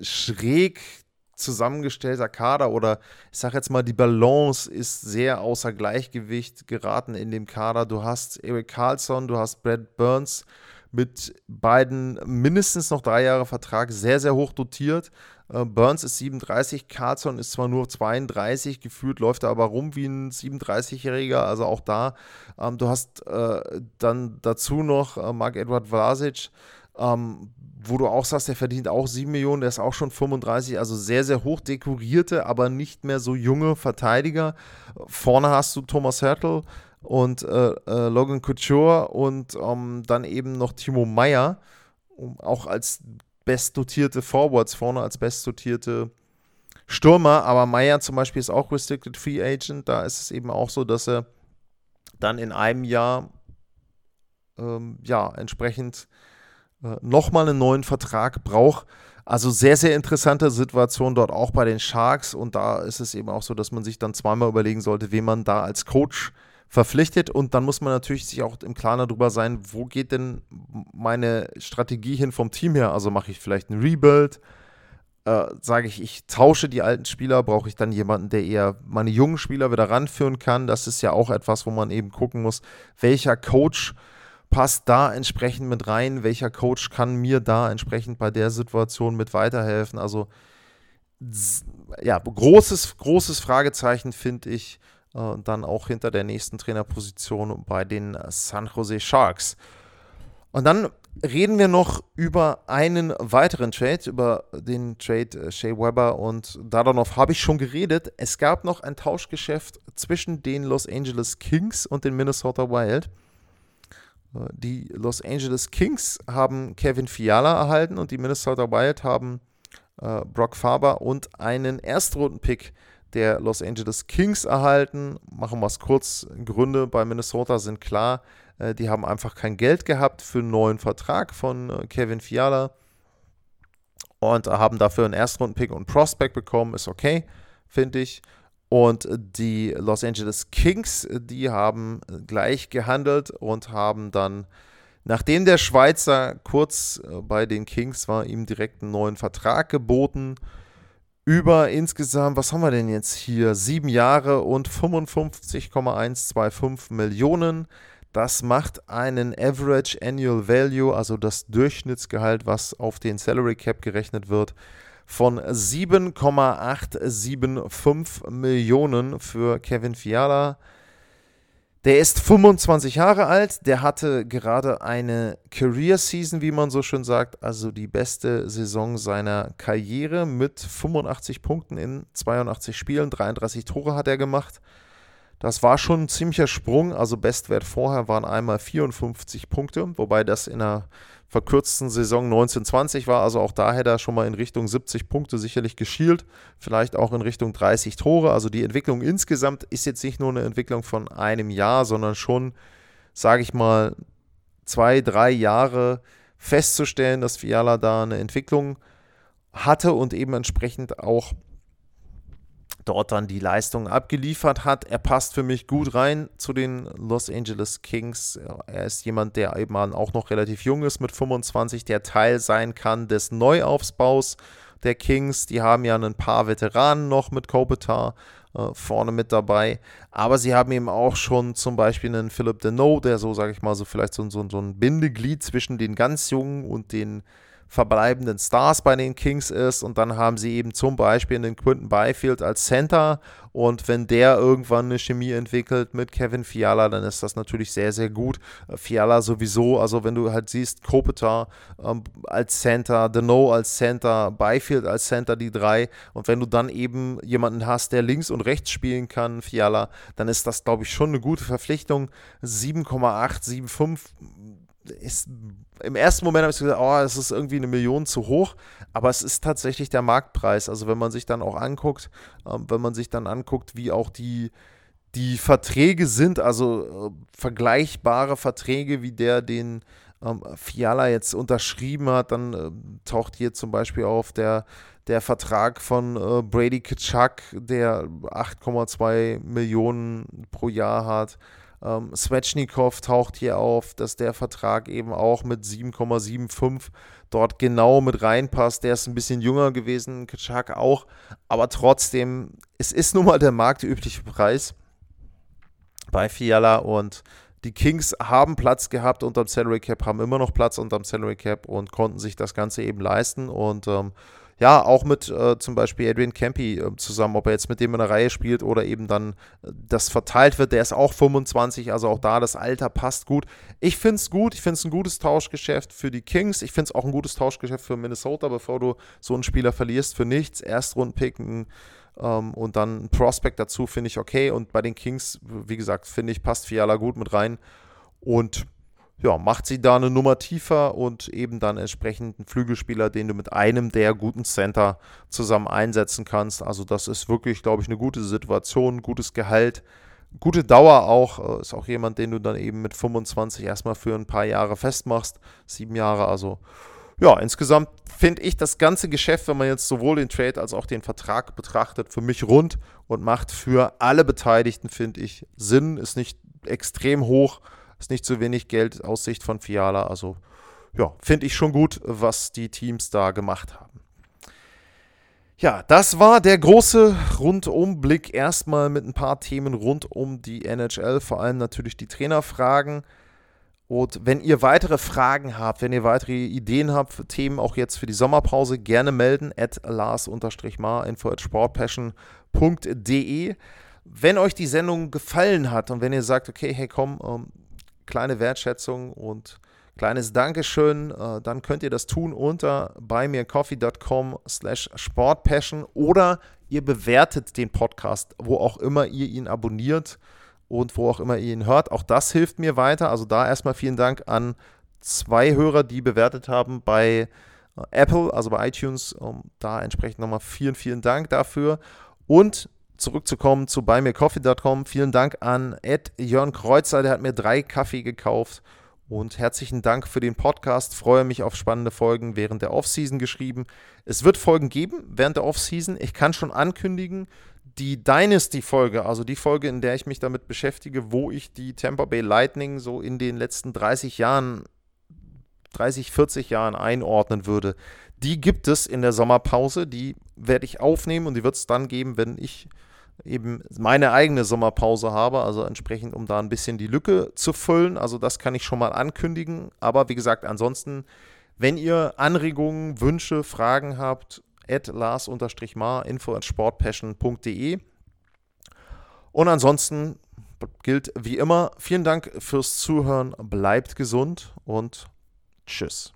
Speaker 1: schräg zusammengestellter Kader oder ich sage jetzt mal, die Balance ist sehr außer Gleichgewicht geraten in dem Kader. Du hast Eric Carlson, du hast Brad Burns mit beiden mindestens noch drei Jahre Vertrag, sehr, sehr hoch dotiert. Äh, Burns ist 37, Carlson ist zwar nur 32, gefühlt läuft er aber rum wie ein 37-Jähriger, also auch da. Ähm, du hast äh, dann dazu noch äh, Mark Edward Vlasic, ähm, wo du auch sagst, der verdient auch 7 Millionen, der ist auch schon 35, also sehr, sehr hoch dekorierte, aber nicht mehr so junge Verteidiger. Vorne hast du Thomas Hertel und äh, äh, Logan Couture und ähm, dann eben noch Timo Meyer, auch als bestdotierte Forwards vorne, als bestdotierte Stürmer. Aber Meyer zum Beispiel ist auch Restricted Free Agent. Da ist es eben auch so, dass er dann in einem Jahr ähm, ja entsprechend äh, nochmal einen neuen Vertrag braucht. Also sehr, sehr interessante Situation dort auch bei den Sharks. Und da ist es eben auch so, dass man sich dann zweimal überlegen sollte, wen man da als Coach verpflichtet und dann muss man natürlich sich auch im Klaren darüber sein, wo geht denn meine Strategie hin vom Team her? Also mache ich vielleicht ein Rebuild, äh, sage ich, ich tausche die alten Spieler, brauche ich dann jemanden, der eher meine jungen Spieler wieder ranführen kann. Das ist ja auch etwas, wo man eben gucken muss, welcher Coach passt da entsprechend mit rein, welcher Coach kann mir da entsprechend bei der Situation mit weiterhelfen. Also ja, großes, großes Fragezeichen finde ich äh, dann auch hinter der nächsten Trainerposition bei den San Jose Sharks. Und dann reden wir noch über einen weiteren Trade, über den Trade äh, Shea Weber und Dadonov habe ich schon geredet. Es gab noch ein Tauschgeschäft zwischen den Los Angeles Kings und den Minnesota Wild. Äh, die Los Angeles Kings haben Kevin Fiala erhalten und die Minnesota Wild haben Brock Faber und einen Erstrundenpick der Los Angeles Kings erhalten. Machen wir es kurz. Gründe bei Minnesota sind klar. Äh, die haben einfach kein Geld gehabt für einen neuen Vertrag von äh, Kevin Fiala und haben dafür einen Erstrundenpick und Prospect bekommen. Ist okay, finde ich. Und die Los Angeles Kings, die haben gleich gehandelt und haben dann, nachdem der Schweizer kurz äh, bei den Kings war, ihm direkt einen neuen Vertrag geboten. Über insgesamt, was haben wir denn jetzt hier? Sieben Jahre und 55,125 Millionen. Das macht einen Average Annual Value, also das Durchschnittsgehalt, was auf den Salary Cap gerechnet wird, von 7,875 Millionen für Kevin Fiala. Der ist 25 Jahre alt, der hatte gerade eine Career Season, wie man so schön sagt, also die beste Saison seiner Karriere mit 85 Punkten in 82 Spielen, 33 Tore hat er gemacht. Das war schon ein ziemlicher Sprung. Also Bestwert vorher waren einmal 54 Punkte, wobei das in einer verkürzten Saison 1920 war. Also auch da hätte er schon mal in Richtung 70 Punkte sicherlich geschielt. Vielleicht auch in Richtung 30 Tore. Also die Entwicklung insgesamt ist jetzt nicht nur eine Entwicklung von einem Jahr, sondern schon, sage ich mal, zwei, drei Jahre festzustellen, dass Fiala da eine Entwicklung hatte und eben entsprechend auch dort dann die Leistung abgeliefert hat. Er passt für mich gut rein zu den Los Angeles Kings. Er ist jemand, der eben auch noch relativ jung ist mit 25, der Teil sein kann des Neuaufbaus der Kings. Die haben ja ein paar Veteranen noch mit Kopitar äh, vorne mit dabei. Aber sie haben eben auch schon zum Beispiel einen Philip Deneau, der so, sage ich mal, so vielleicht so, so, so ein Bindeglied zwischen den ganz Jungen und den verbleibenden Stars bei den Kings ist. Und dann haben sie eben zum Beispiel den Quinton Byfield als Center. Und wenn der irgendwann eine Chemie entwickelt mit Kevin Fiala, dann ist das natürlich sehr, sehr gut. Äh, Fiala sowieso, also wenn du halt siehst, Kopitar ähm, als Center, Deneau als Center, Byfield als Center, die drei. Und wenn du dann eben jemanden hast, der links und rechts spielen kann, Fiala, dann ist das, glaube ich, schon eine gute Verpflichtung. 7,8, 7,5 ist im ersten Moment habe ich gesagt, oh, es ist irgendwie eine Million zu hoch, aber es ist tatsächlich der Marktpreis. Also wenn man sich dann auch anguckt, ähm, wenn man sich dann anguckt, wie auch die, die Verträge sind, also äh, vergleichbare Verträge wie der, den ähm, Fiala jetzt unterschrieben hat, dann äh, taucht hier zum Beispiel auf der, der Vertrag von äh, Brady Kitschak, der 8,2 Millionen pro Jahr hat. Ähm, Svechnikov taucht hier auf, dass der Vertrag eben auch mit 7,75 dort genau mit reinpasst. Der ist ein bisschen jünger gewesen, Kaczak auch, aber trotzdem, es ist nun mal der marktübliche Preis bei Fiala und die Kings haben Platz gehabt unterm Salary Cap, haben immer noch Platz unterm Salary Cap und konnten sich das Ganze eben leisten und ähm, ja, auch mit äh, zum Beispiel Adrian Campy äh, zusammen, ob er jetzt mit dem in der Reihe spielt oder eben dann äh, das verteilt wird. Der ist auch 25, also auch da das Alter passt gut. Ich finde es gut, ich finde es ein gutes Tauschgeschäft für die Kings. Ich finde es auch ein gutes Tauschgeschäft für Minnesota, bevor du so einen Spieler verlierst für nichts. Erstrundpicken ähm, und dann ein Prospect dazu finde ich okay. Und bei den Kings, wie gesagt, finde ich, passt Fiala gut mit rein. Und ja, macht sie da eine Nummer tiefer und eben dann entsprechend einen Flügelspieler, den du mit einem der guten Center zusammen einsetzen kannst. Also das ist wirklich, glaube ich, eine gute Situation, gutes Gehalt, gute Dauer auch. Äh, ist auch jemand, den du dann eben mit 25 erstmal für ein paar Jahre festmachst. Sieben Jahre, also ja, insgesamt finde ich das ganze Geschäft, wenn man jetzt sowohl den Trade als auch den Vertrag betrachtet, für mich rund und macht für alle Beteiligten, finde ich, Sinn. Ist nicht extrem hoch. Ist nicht zu wenig Geld aus Sicht von Fiala. Also ja, finde ich schon gut, was die Teams da gemacht haben. Ja, das war der große Rundumblick. Erstmal mit ein paar Themen rund um die NHL, vor allem natürlich die Trainerfragen. Und wenn ihr weitere Fragen habt, wenn ihr weitere Ideen habt für Themen, auch jetzt für die Sommerpause, gerne melden at lars-mar, info at sportpassion.de. Wenn euch die Sendung gefallen hat und wenn ihr sagt, okay, hey komm, ähm, kleine Wertschätzung und kleines Dankeschön, äh, dann könnt ihr das tun unter buymeacoffee.com slash sportpassion oder ihr bewertet den Podcast, wo auch immer ihr ihn abonniert und wo auch immer ihr ihn hört. Auch das hilft mir weiter. Also da erstmal vielen Dank an zwei Hörer, die bewertet haben bei äh, Apple, also bei iTunes. Um, da entsprechend nochmal vielen, vielen Dank dafür. Und zurückzukommen zu buymeacoffee.com. Vielen Dank an Ed Jörn Kreuzer, der hat mir drei Kaffee gekauft. Und herzlichen Dank für den Podcast. Freue mich auf spannende Folgen während der Offseason geschrieben. Es wird Folgen geben während der Offseason. Ich kann schon ankündigen, die Dynasty-Folge, also die Folge, in der ich mich damit beschäftige, wo ich die Tampa Bay Lightning so in den letzten 30 Jahren, 30, 40 Jahren einordnen würde, die gibt es in der Sommerpause. Die werde ich aufnehmen und die wird es dann geben, wenn ich eben meine eigene Sommerpause habe, also entsprechend, um da ein bisschen die Lücke zu füllen. Also das kann ich schon mal ankündigen. Aber wie gesagt, ansonsten, wenn ihr Anregungen, Wünsche, Fragen habt, at lars-mar, info at sportpassion.de. Und ansonsten gilt wie immer, vielen Dank fürs Zuhören, bleibt gesund und tschüss.